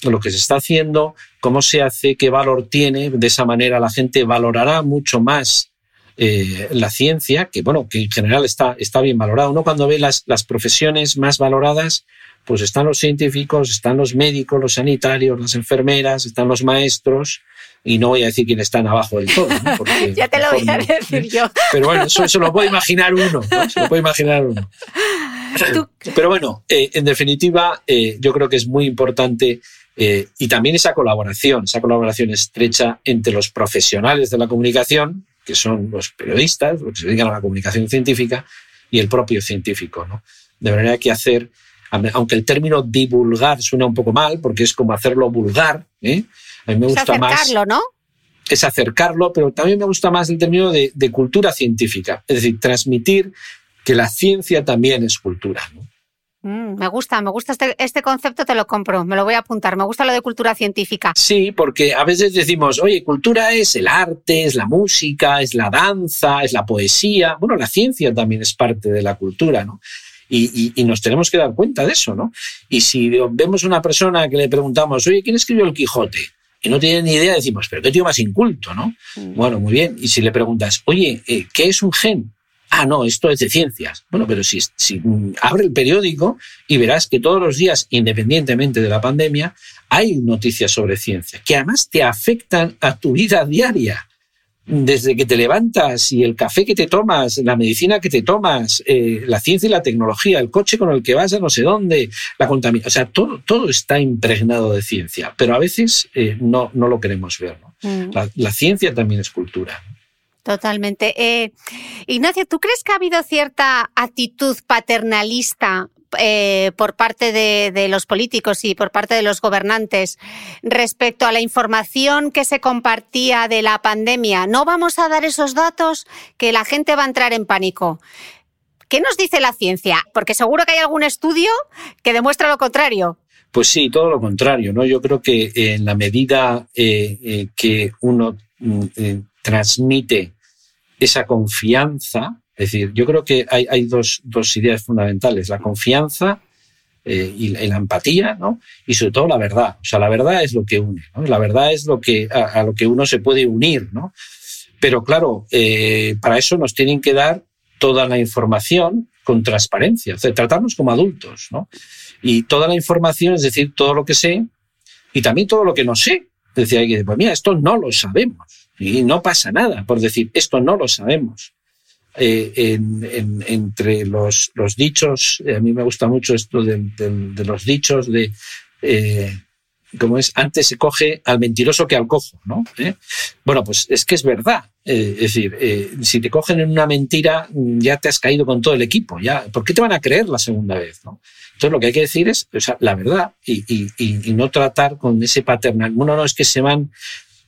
lo que se está haciendo, cómo se hace, qué valor tiene. De esa manera la gente valorará mucho más eh, la ciencia, que bueno, que en general está, está bien valorado. Uno cuando ve las, las profesiones más valoradas, pues están los científicos, están los médicos, los sanitarios, las enfermeras, están los maestros, y no voy a decir quiénes están abajo del todo. ya te lo voy a decir yo. Pero bueno, eso lo puede imaginar uno, se lo puede imaginar uno. Pero bueno, eh, en definitiva, eh, yo creo que es muy importante eh, y también esa colaboración, esa colaboración estrecha entre los profesionales de la comunicación, que son los periodistas, los que se dedican a la comunicación científica, y el propio científico. ¿no? De manera que hacer aunque el término divulgar suena un poco mal, porque es como hacerlo vulgar, ¿eh? a mí me gusta es acercarlo, ¿no? Es acercarlo, pero también me gusta más el término de, cultura científica, es decir, transmitir que la ciencia también es cultura. Mm, me gusta, me gusta este, este, concepto, te lo compro, me lo voy a apuntar. Me gusta lo de cultura científica. Sí, porque a veces decimos, oye, cultura es el arte, es la música, es la danza, es la poesía. Bueno, la ciencia también es parte de la cultura, ¿no? Y, nos tenemos que dar cuenta de eso, ¿no? Y si vemos una persona que le preguntamos, oye, ¿quién escribió el Quijote? Y no tiene ni idea, decimos, pero qué tío más inculto, ¿no? Mm. Bueno, muy bien. Y si le preguntas, oye, eh, ¿qué es un gen? Ah, no, esto es de ciencias. Bueno, pero si, si abre el periódico y verás que todos los días, independientemente de la pandemia, hay noticias sobre ciencia, que además te afectan a tu vida diaria desde que te levantas y el café que te tomas, la medicina que te tomas, eh, la ciencia y la tecnología, el coche con el que vas a no sé dónde, la contaminación, o sea, todo, todo está impregnado de ciencia, pero a veces eh, no, no lo queremos ver. Mm. La, ciencia también es cultura. Totalmente. Eh, Ignacio, ¿tú crees que ha habido cierta actitud paternalista eh, por parte de, los políticos y por parte de los gobernantes respecto a la información que se compartía de la pandemia. No vamos a dar esos datos que la gente va a entrar en pánico. ¿Qué nos dice la ciencia? Porque seguro que hay algún estudio que demuestra lo contrario. Pues sí, todo lo contrario. ¿no? Yo creo que en la medida eh, eh, que uno mm, transmite esa confianza, es decir, yo creo que hay, dos, ideas fundamentales, la confianza eh, y, la empatía, ¿no? Y sobre todo la verdad. O sea, la verdad es lo que une, ¿no? La verdad es lo que, a, lo que uno se puede unir, ¿no? Pero claro, eh, para eso nos tienen que dar toda la información con transparencia, o sea, tratarnos como adultos, ¿no? Y toda la información, es decir, todo lo que sé y también todo lo que no sé. Hay que pues mira, esto no lo sabemos y no pasa nada por decir, esto no lo sabemos. Eh, entre los, dichos, eh, a mí me gusta mucho esto de, los dichos de, eh, como es, antes se coge al mentiroso que al cojo, ¿no? Bueno, pues es que es verdad. es decir, si te cogen en una mentira, ya te has caído con todo el equipo. Ya, ¿Por qué te van a creer la segunda vez? ¿no? Entonces lo que hay que decir es o sea, la verdad y, no tratar con ese paternal. Uno no es que se van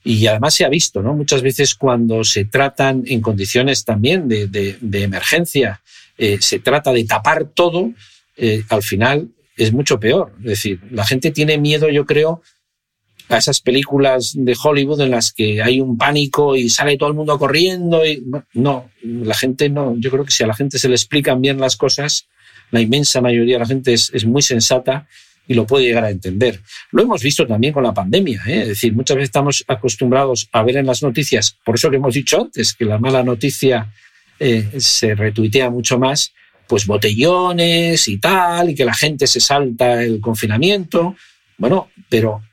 y además se ha visto, ¿no? Muchas veces cuando se tratan en condiciones también de, emergencia, eh, se trata de tapar todo, eh, al final es mucho peor. Es decir, la gente tiene miedo, yo creo, a esas películas de Hollywood en las que hay un pánico y sale todo el mundo corriendo. Y, no, la gente no. Yo creo que si a la gente se le explican bien las cosas, la inmensa mayoría de la gente es muy sensata y lo puede llegar a entender. Lo hemos visto también con la pandemia, ¿eh? es decir, muchas veces estamos acostumbrados a ver en las noticias, por eso que hemos dicho antes, que la mala noticia eh, se retuitea mucho más, pues botellones y tal, y que la gente se salta el confinamiento. Bueno, pero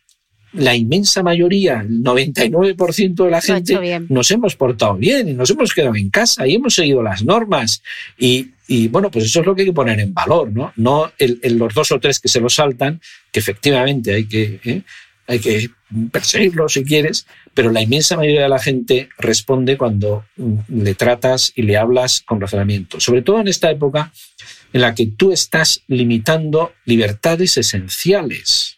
la inmensa mayoría, el 99% de la gente, nos hemos portado bien y nos hemos quedado en casa y hemos seguido las normas. Y, bueno, pues eso es lo que hay que poner en valor, ¿no? No el, los dos o tres que se lo saltan, que efectivamente hay que, ¿eh? hay que perseguirlos si quieres, pero la inmensa mayoría de la gente responde cuando mm, le tratas y le hablas con razonamiento. Sobre todo en esta época en la que tú estás limitando libertades esenciales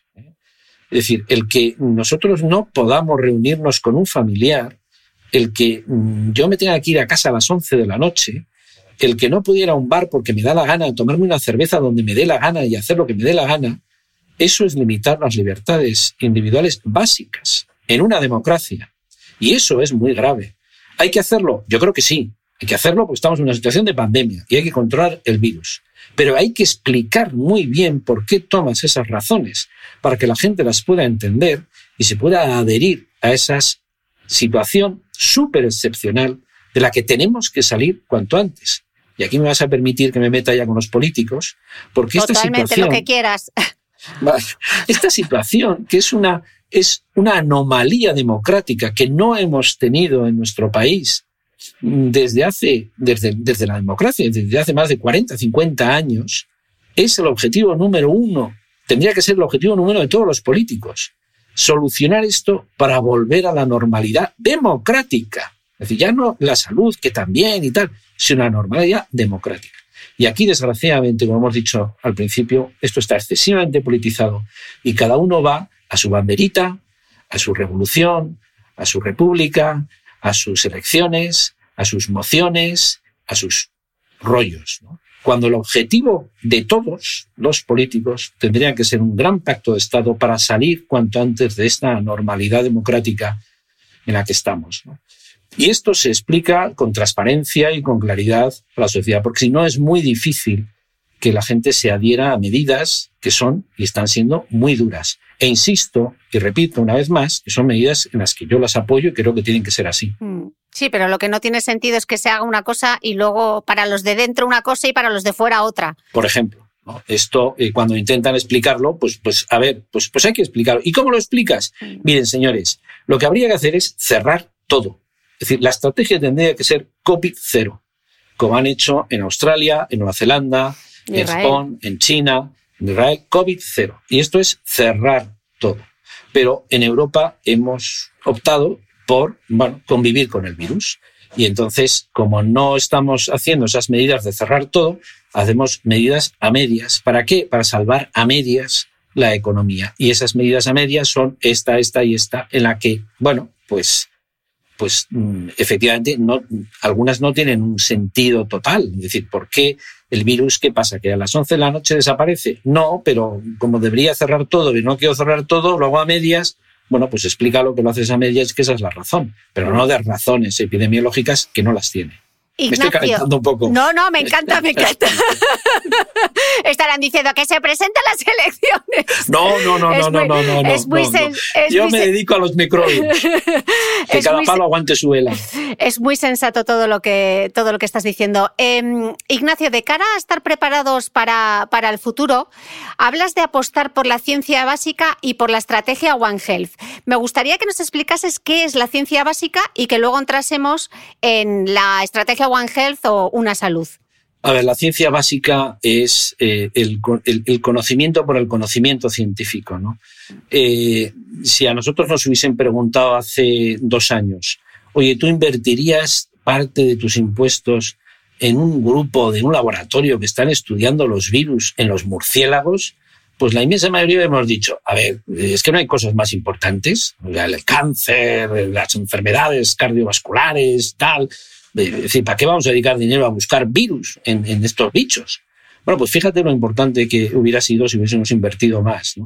es decir, el que nosotros no podamos reunirnos con un familiar, el que mm, yo me tenga que ir a casa a las 11 de la noche, el que no pudiera a un bar porque me da la gana tomarme una cerveza donde me dé la gana y hacer lo que me dé la gana, eso es limitar las libertades individuales básicas en una democracia. Y eso es muy grave. ¿Hay que hacerlo? Yo creo que sí. Hay que hacerlo porque estamos en una situación de pandemia y hay que controlar el virus. Pero hay que explicar muy bien por qué tomas esas razones para que la gente las pueda entender y se pueda adherir a esa situación súper excepcional de la que tenemos que salir cuanto antes. Y aquí me vas a permitir que me meta ya con los políticos, porque esta situación... lo que quieras. Esta situación, que es una, es una anomalía democrática que no hemos tenido en nuestro país desde hace, desde, desde la democracia, desde hace más de 40, 50 años, es el objetivo número uno tendría que ser el objetivo número de todos los políticos. Solucionar esto para volver a la normalidad democrática. Es decir, ya no la salud, que también y tal, sino la normalidad democrática. Y aquí, desgraciadamente, como hemos dicho al principio, esto está excesivamente politizado y cada uno va a su banderita, a su revolución, a su república, a sus elecciones, a sus mociones, a sus rollos. cuando el objetivo de todos los políticos tendría que ser un gran pacto de Estado para salir cuanto antes de esta normalidad democrática en la que estamos. Y esto se explica con transparencia y con claridad a la sociedad, porque si no es muy difícil que la gente se adhiera a medidas que son y están siendo muy duras. E insisto y repito una vez más que son medidas en las que yo las apoyo y creo que tienen que ser así. Mm. Sí, pero lo que no tiene sentido es que se haga una cosa y luego para los de dentro una cosa y para los de fuera otra. Por ejemplo. Esto, eh, cuando intentan explicarlo, pues, pues a ver, pues, pues hay que explicarlo. ¿Y cómo lo explicas? Mm. Miren, señores, lo que habría que hacer es cerrar todo. Es decir, la estrategia tendría que ser COVID cero, como han hecho en Australia, en Nueva Zelanda, en Japón, en China, COVID cero. Y esto es cerrar todo. Pero en Europa hemos optado por bueno, convivir con el virus. Y entonces, como no estamos haciendo esas medidas de cerrar todo, hacemos medidas a medias. ¿Para qué? Para salvar a medias la economía. Y esas medidas a medias son esta, esta y esta, en la que, bueno, pues, pues mm, efectivamente no, algunas no tienen un sentido total. Es decir, ¿por qué el virus, ¿qué pasa? ¿Que a las 11 de la noche desaparece? No, pero como debería cerrar todo y no quiero cerrar todo, lo hago a medias, bueno, pues explica lo que lo haces a medias, que esa es la razón, pero no de razones epidemiológicas que no las tiene. Ignacio, me estoy calentando un poco. No, no, me encanta, me encanta. Estarán diciendo que se presentan las elecciones. No, no, no, no, no, no, no, no, Yo me dedico a los microbios. que cada palo aguante su vela. Es muy sensato todo lo que, todo lo que estás diciendo. Em, Ignacio, de cara a estar preparados para, para el futuro, hablas de apostar por la ciencia básica y por la estrategia One Health. Me gustaría que nos explicases qué es la ciencia básica y que luego entrásemos en la estrategia One Health o una salud? A ver, la ciencia básica es eh, el, conocimiento por el conocimiento científico. ¿no? Eh, si a nosotros nos hubiesen preguntado hace dos años, oye, ¿tú invertirías parte de tus impuestos en un grupo de un laboratorio que están estudiando los virus en los murciélagos? Pues la inmensa mayoría hemos dicho, a ver, es que no hay cosas más importantes, el cáncer, las enfermedades cardiovasculares, tal es decir, ¿para qué vamos a dedicar dinero a buscar virus en, estos bichos? Bueno, pues fíjate lo importante que hubiera sido si hubiésemos invertido más. Es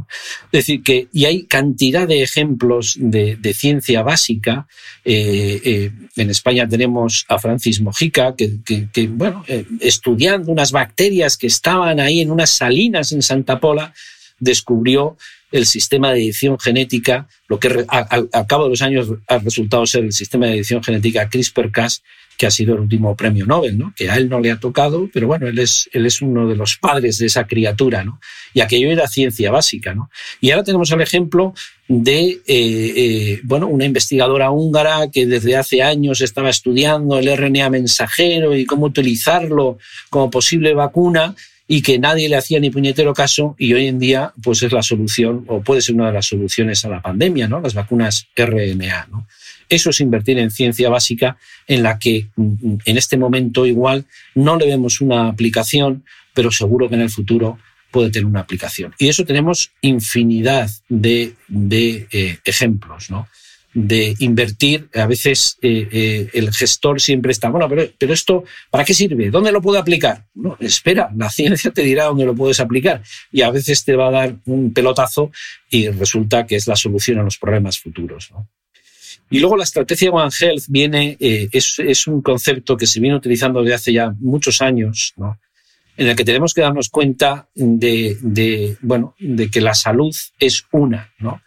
decir, que y hay cantidad de ejemplos de, ciencia básica. Eh, eh, en España tenemos a Francis Mojica, que, bueno, eh, estudiando unas bacterias que estaban ahí en unas salinas en Santa Pola, descubrió el sistema de edición genética, lo que al cabo de los años ha resultado ser el sistema de edición genética CRISPR-Cas, que ha sido el último premio Nobel, ¿no? que a él no le ha tocado, pero bueno, él es, él es uno de los padres de esa criatura, ¿no? y aquello era ciencia básica. ¿no? Y ahora tenemos el ejemplo de eh, eh, bueno, una investigadora húngara que desde hace años estaba estudiando el RNA mensajero y cómo utilizarlo como posible vacuna y que nadie le hacía ni puñetero caso y hoy en día pues es la solución o puede ser una de las soluciones a la pandemia, ¿no? Las vacunas RNA, ¿no? Eso es invertir en ciencia básica en la que mm, en este momento igual no le vemos una aplicación, pero seguro que en el futuro puede tener una aplicación. Y eso tenemos infinidad de, eh, ejemplos, ¿no? de invertir. A veces eh, eh, el gestor siempre está, bueno, pero, pero, esto, ¿para qué sirve? ¿Dónde lo puedo aplicar? No, espera, la ciencia te dirá dónde lo puedes aplicar y a veces te va a dar un pelotazo y resulta que es la solución a los problemas futuros. ¿no? Y luego la estrategia One Health viene, eh, es, un concepto que se viene utilizando desde hace ya muchos años, ¿no? en el que tenemos que darnos cuenta de, bueno, de que la salud es una, ¿no?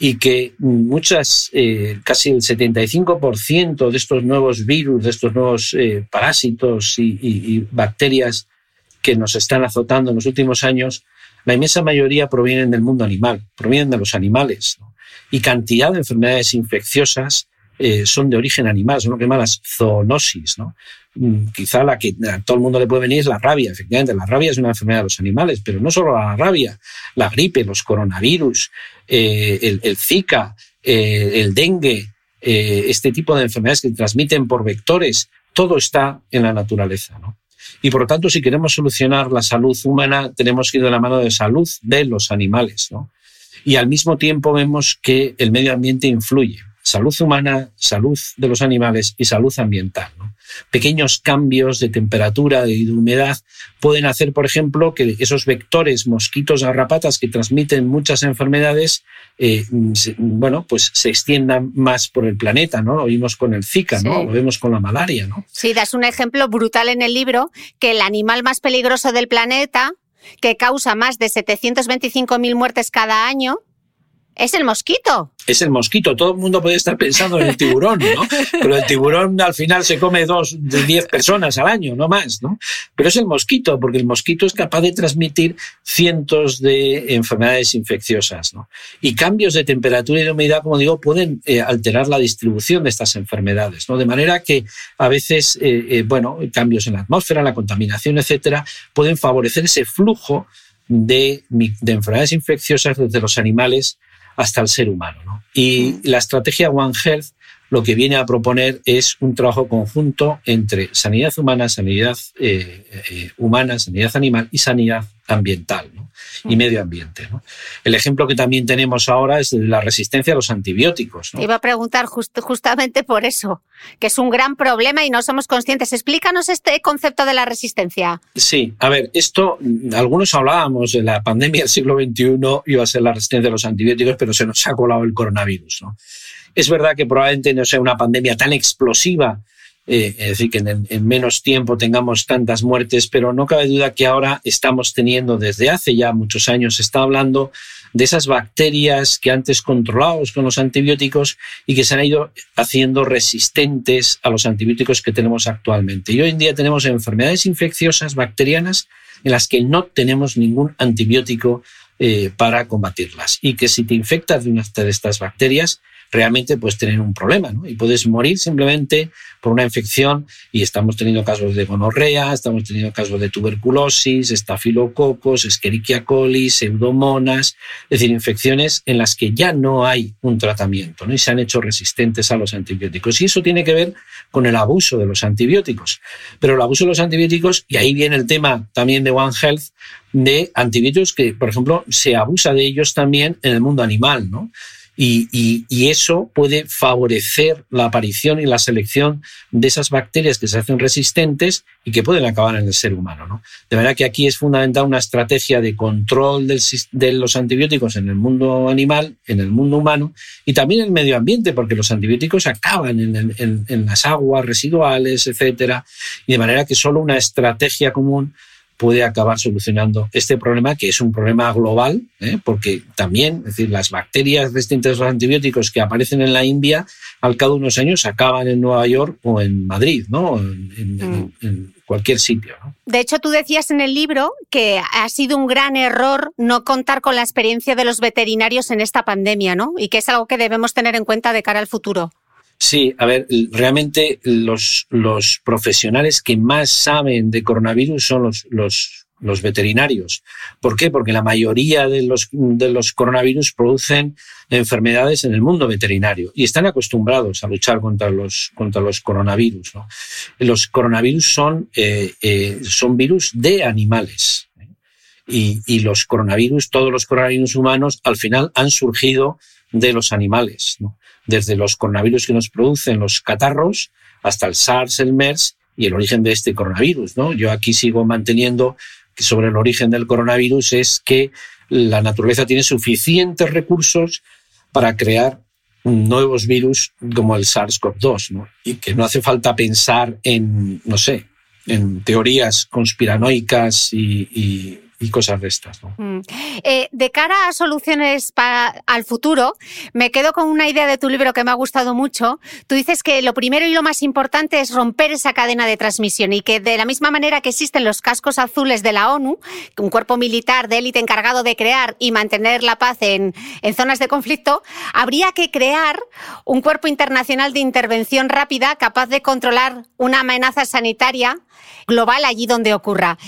y que muchas, eh, casi el 75% de estos nuevos virus, de estos nuevos eh, parásitos y, y, bacterias que nos están azotando en los últimos años, la inmensa mayoría provienen del mundo animal, provienen de los animales. ¿no? y cantidad de enfermedades infecciosas eh, son de origen animal, son lo que llaman las zoonosis. ¿no? Mm, quizá la que a todo el mundo le puede venir es la rabia. Efectivamente, la rabia es una enfermedad de los animales, pero no solo la rabia, la gripe, los coronavirus, eh, el, Zika, eh, el dengue, este tipo de enfermedades que transmiten por vectores, todo está en la naturaleza. ¿no? Y por lo tanto, si queremos solucionar la salud humana, tenemos que ir de la mano de salud de los animales. ¿no? y al mismo tiempo vemos que el medio ambiente influye. Salud humana, salud de los animales y salud ambiental. Pequeños cambios de temperatura y de humedad pueden hacer, por ejemplo, que esos vectores mosquitos garrapatas que transmiten muchas enfermedades, eh, bueno, pues se extiendan más por el planeta, ¿no? Lo vimos con el Zika, ¿no? Lo vemos con la malaria, ¿no? Sí, das un ejemplo brutal en el libro, que el animal más peligroso del planeta que causa más de 725.000 muertes cada año, es el mosquito es el mosquito. Todo el mundo puede estar pensando en el tiburón, ¿no? Pero el tiburón al final se come dos de diez personas al año, no más, ¿no? Pero es el mosquito, porque el mosquito es capaz de transmitir cientos de enfermedades infecciosas, ¿no? Y cambios de temperatura y de humedad, como digo, pueden eh, alterar la distribución de estas enfermedades, ¿no? De manera que a veces, eh, eh, bueno, cambios en la atmósfera, la contaminación, etcétera, pueden favorecer ese flujo de, de enfermedades infecciosas desde los animales hasta el ser humano. ¿no? Y la estrategia One Health lo que viene a proponer es un trabajo conjunto entre sanidad humana, sanidad eh, eh, humana, sanidad animal y sanidad ambiental y medio ambiente. El ejemplo que también tenemos ahora es la resistencia a los antibióticos. Te iba a preguntar justamente por eso, que es un gran problema y no somos conscientes. Explícanos este concepto de la resistencia. Sí, a ver, esto, algunos hablábamos de la pandemia del siglo XXI, iba a ser la resistencia a los antibióticos, pero se nos ha colado el coronavirus. ¿no? Es verdad que probablemente no sea una pandemia tan explosiva, eh, es decir, que en, menos tiempo tengamos tantas muertes, pero no cabe duda que ahora estamos teniendo, desde hace ya muchos años, se está hablando de esas bacterias que antes controlábamos con los antibióticos y que se han ido haciendo resistentes a los antibióticos que tenemos actualmente. Y hoy en día tenemos enfermedades infecciosas bacterianas en las que no tenemos ningún antibiótico eh, para combatirlas y que si te infectas de una de estas bacterias, realmente puedes tener un problema ¿no? y puedes morir simplemente por una infección y estamos teniendo casos de gonorrea, estamos teniendo casos de tuberculosis, estafilococos, Escherichia coli, pseudomonas, es decir, infecciones en las que ya no hay un tratamiento ¿no? y se han hecho resistentes a los antibióticos. Y eso tiene que ver con el abuso de los antibióticos. Pero el abuso de los antibióticos, y ahí viene el tema también de One Health, de antibióticos que, por ejemplo, se abusa de ellos también en el mundo animal, ¿no? Y, eso puede favorecer la aparición y la selección de esas bacterias que se hacen resistentes y que pueden acabar en el ser humano. De verdad que aquí es fundamental una estrategia de control de los antibióticos en el mundo animal, en el mundo humano y también en el medio ambiente, porque los antibióticos acaban en, las aguas residuales, etcétera, y de manera que solo una estrategia común puede acabar solucionando este problema, que es un problema global, ¿eh? porque también, es decir, las bacterias resistentes a los antibióticos que aparecen en la India, al cabo de unos años acaban en Nueva York o en Madrid, ¿no? En, mm. cualquier sitio. De hecho, tú decías en el libro que ha sido un gran error no contar con la experiencia de los veterinarios en esta pandemia, ¿no? Y que es algo que debemos tener en cuenta de cara al futuro. Sí, a ver, realmente los, los profesionales que más saben de coronavirus son los, los, los veterinarios. ¿Por qué? Porque la mayoría de los, de los coronavirus producen enfermedades en el mundo veterinario y están acostumbrados a luchar contra los, contra los coronavirus. Los coronavirus son, eh, eh, son virus de animales. ¿eh? Y, y, los coronavirus, todos los coronavirus humanos, al final han surgido de los animales. ¿no? Desde los coronavirus que nos producen los catarros hasta el SARS, el MERS y el origen de este coronavirus. ¿no? Yo aquí sigo manteniendo que sobre el origen del coronavirus es que la naturaleza tiene suficientes recursos para crear nuevos virus como el SARS-CoV-2, ¿no? y que no hace falta pensar en, no sé, en teorías conspiranoicas y cosas de estas. Mm. Eh, de cara a soluciones para, al futuro, me quedo con una idea de tu libro que me ha gustado mucho. Tú dices que lo primero y lo más importante es romper esa cadena de transmisión y que de la misma manera que existen los cascos azules de la ONU, un cuerpo militar de élite encargado de crear y mantener la paz en, en zonas de conflicto, habría que crear un cuerpo internacional de intervención rápida capaz de controlar una amenaza sanitaria global allí donde ocurra.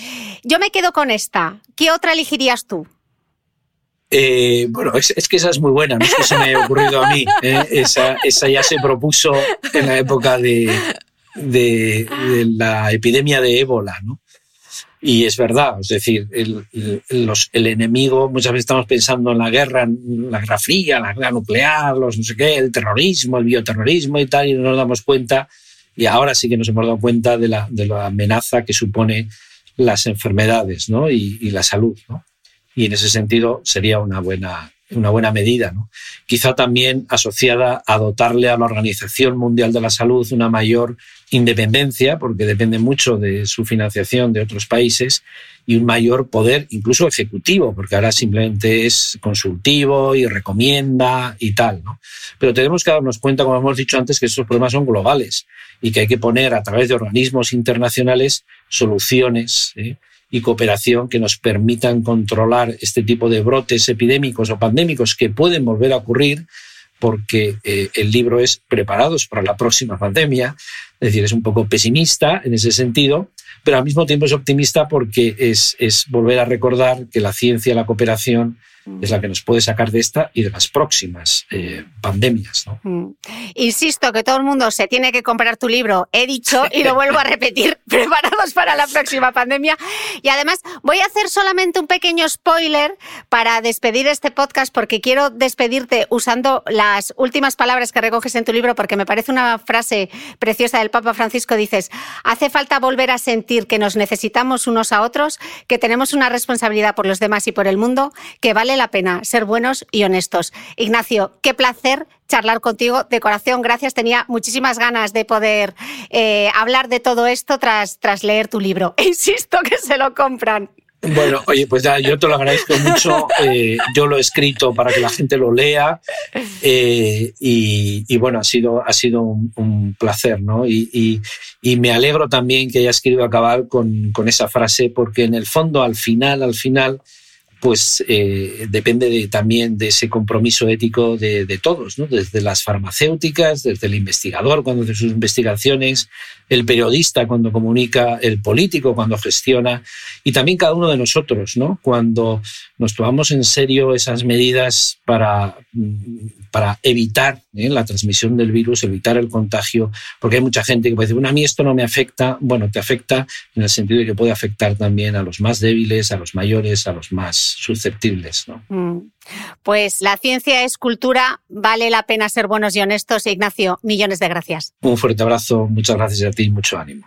Yo me quedo con esta. ¿Qué otra elegirías tú? Eh, bueno, es, que esa es muy buena, no es que se me haya ocurrido a mí. ¿eh? Esa, ya se propuso en la época de, la epidemia de ébola, ¿no? Y es verdad, es decir, el, el, enemigo, muchas veces estamos pensando en la guerra, la guerra fría, la guerra nuclear, los no sé qué, el terrorismo, el bioterrorismo y tal, y no nos damos cuenta y ahora sí que nos hemos dado cuenta de la, de la amenaza que supone las enfermedades ¿no? y, y, la salud. ¿no? Y en ese sentido sería una buena, una buena medida. ¿no? Quizá también asociada a dotarle a la Organización Mundial de la Salud una mayor independencia, porque depende mucho de su financiación de otros países, y un mayor poder, incluso ejecutivo, porque ahora simplemente es consultivo y recomienda y tal. ¿no? Pero tenemos que darnos cuenta, como hemos dicho antes, que estos problemas son globales y que hay que poner a través de organismos internacionales soluciones ¿eh? Y cooperación que nos permitan controlar este tipo de brotes epidémicos o pandémicos que pueden volver a ocurrir porque eh, el libro es Preparados para la próxima pandemia, es decir, es un poco pesimista en ese sentido, pero al mismo tiempo es optimista porque es, es volver a recordar que la ciencia, la cooperación es la que nos puede sacar de esta y de las próximas eh, pandemias. Mm. Insisto que todo el mundo se tiene que comprar tu libro, he dicho y lo vuelvo a repetir, preparados para la próxima pandemia. Y además voy a hacer solamente un pequeño spoiler para despedir este podcast porque quiero despedirte usando las últimas palabras que recoges en tu libro porque me parece una frase preciosa del Papa Francisco. Dices, hace falta volver a sentir que nos necesitamos unos a otros, que tenemos una responsabilidad por los demás y por el mundo, que vale la pena ser buenos y honestos. Ignacio, qué placer charlar contigo. De corazón, gracias. Tenía muchísimas ganas de poder eh, hablar de todo esto tras, tras leer tu libro. Insisto que se lo compran. Bueno, oye, pues ya yo te lo agradezco mucho. Eh, yo lo he escrito para que la gente lo lea eh, y, bueno, ha sido, ha sido un, placer, ¿no? Y, me alegro también que hayas querido acabar con, con, esa frase porque en el fondo, al final, al final, pues eh, depende también de ese compromiso ético de, todos, ¿no? desde las farmacéuticas, desde el investigador cuando hace sus investigaciones, el periodista cuando comunica, el político cuando gestiona y también cada uno de nosotros, ¿no? cuando nos tomamos en serio esas medidas para, para evitar ¿eh? la transmisión del virus, evitar el contagio, porque hay mucha gente que puede decir, a mí esto no me afecta, bueno, te afecta en el sentido de que puede afectar también a los más débiles, a los mayores, a los más susceptibles. ¿no? Mm. Pues la ciencia es cultura, vale la pena ser buenos y honestos. Ignacio, millones de gracias. Un fuerte abrazo, muchas gracias a ti y mucho ánimo.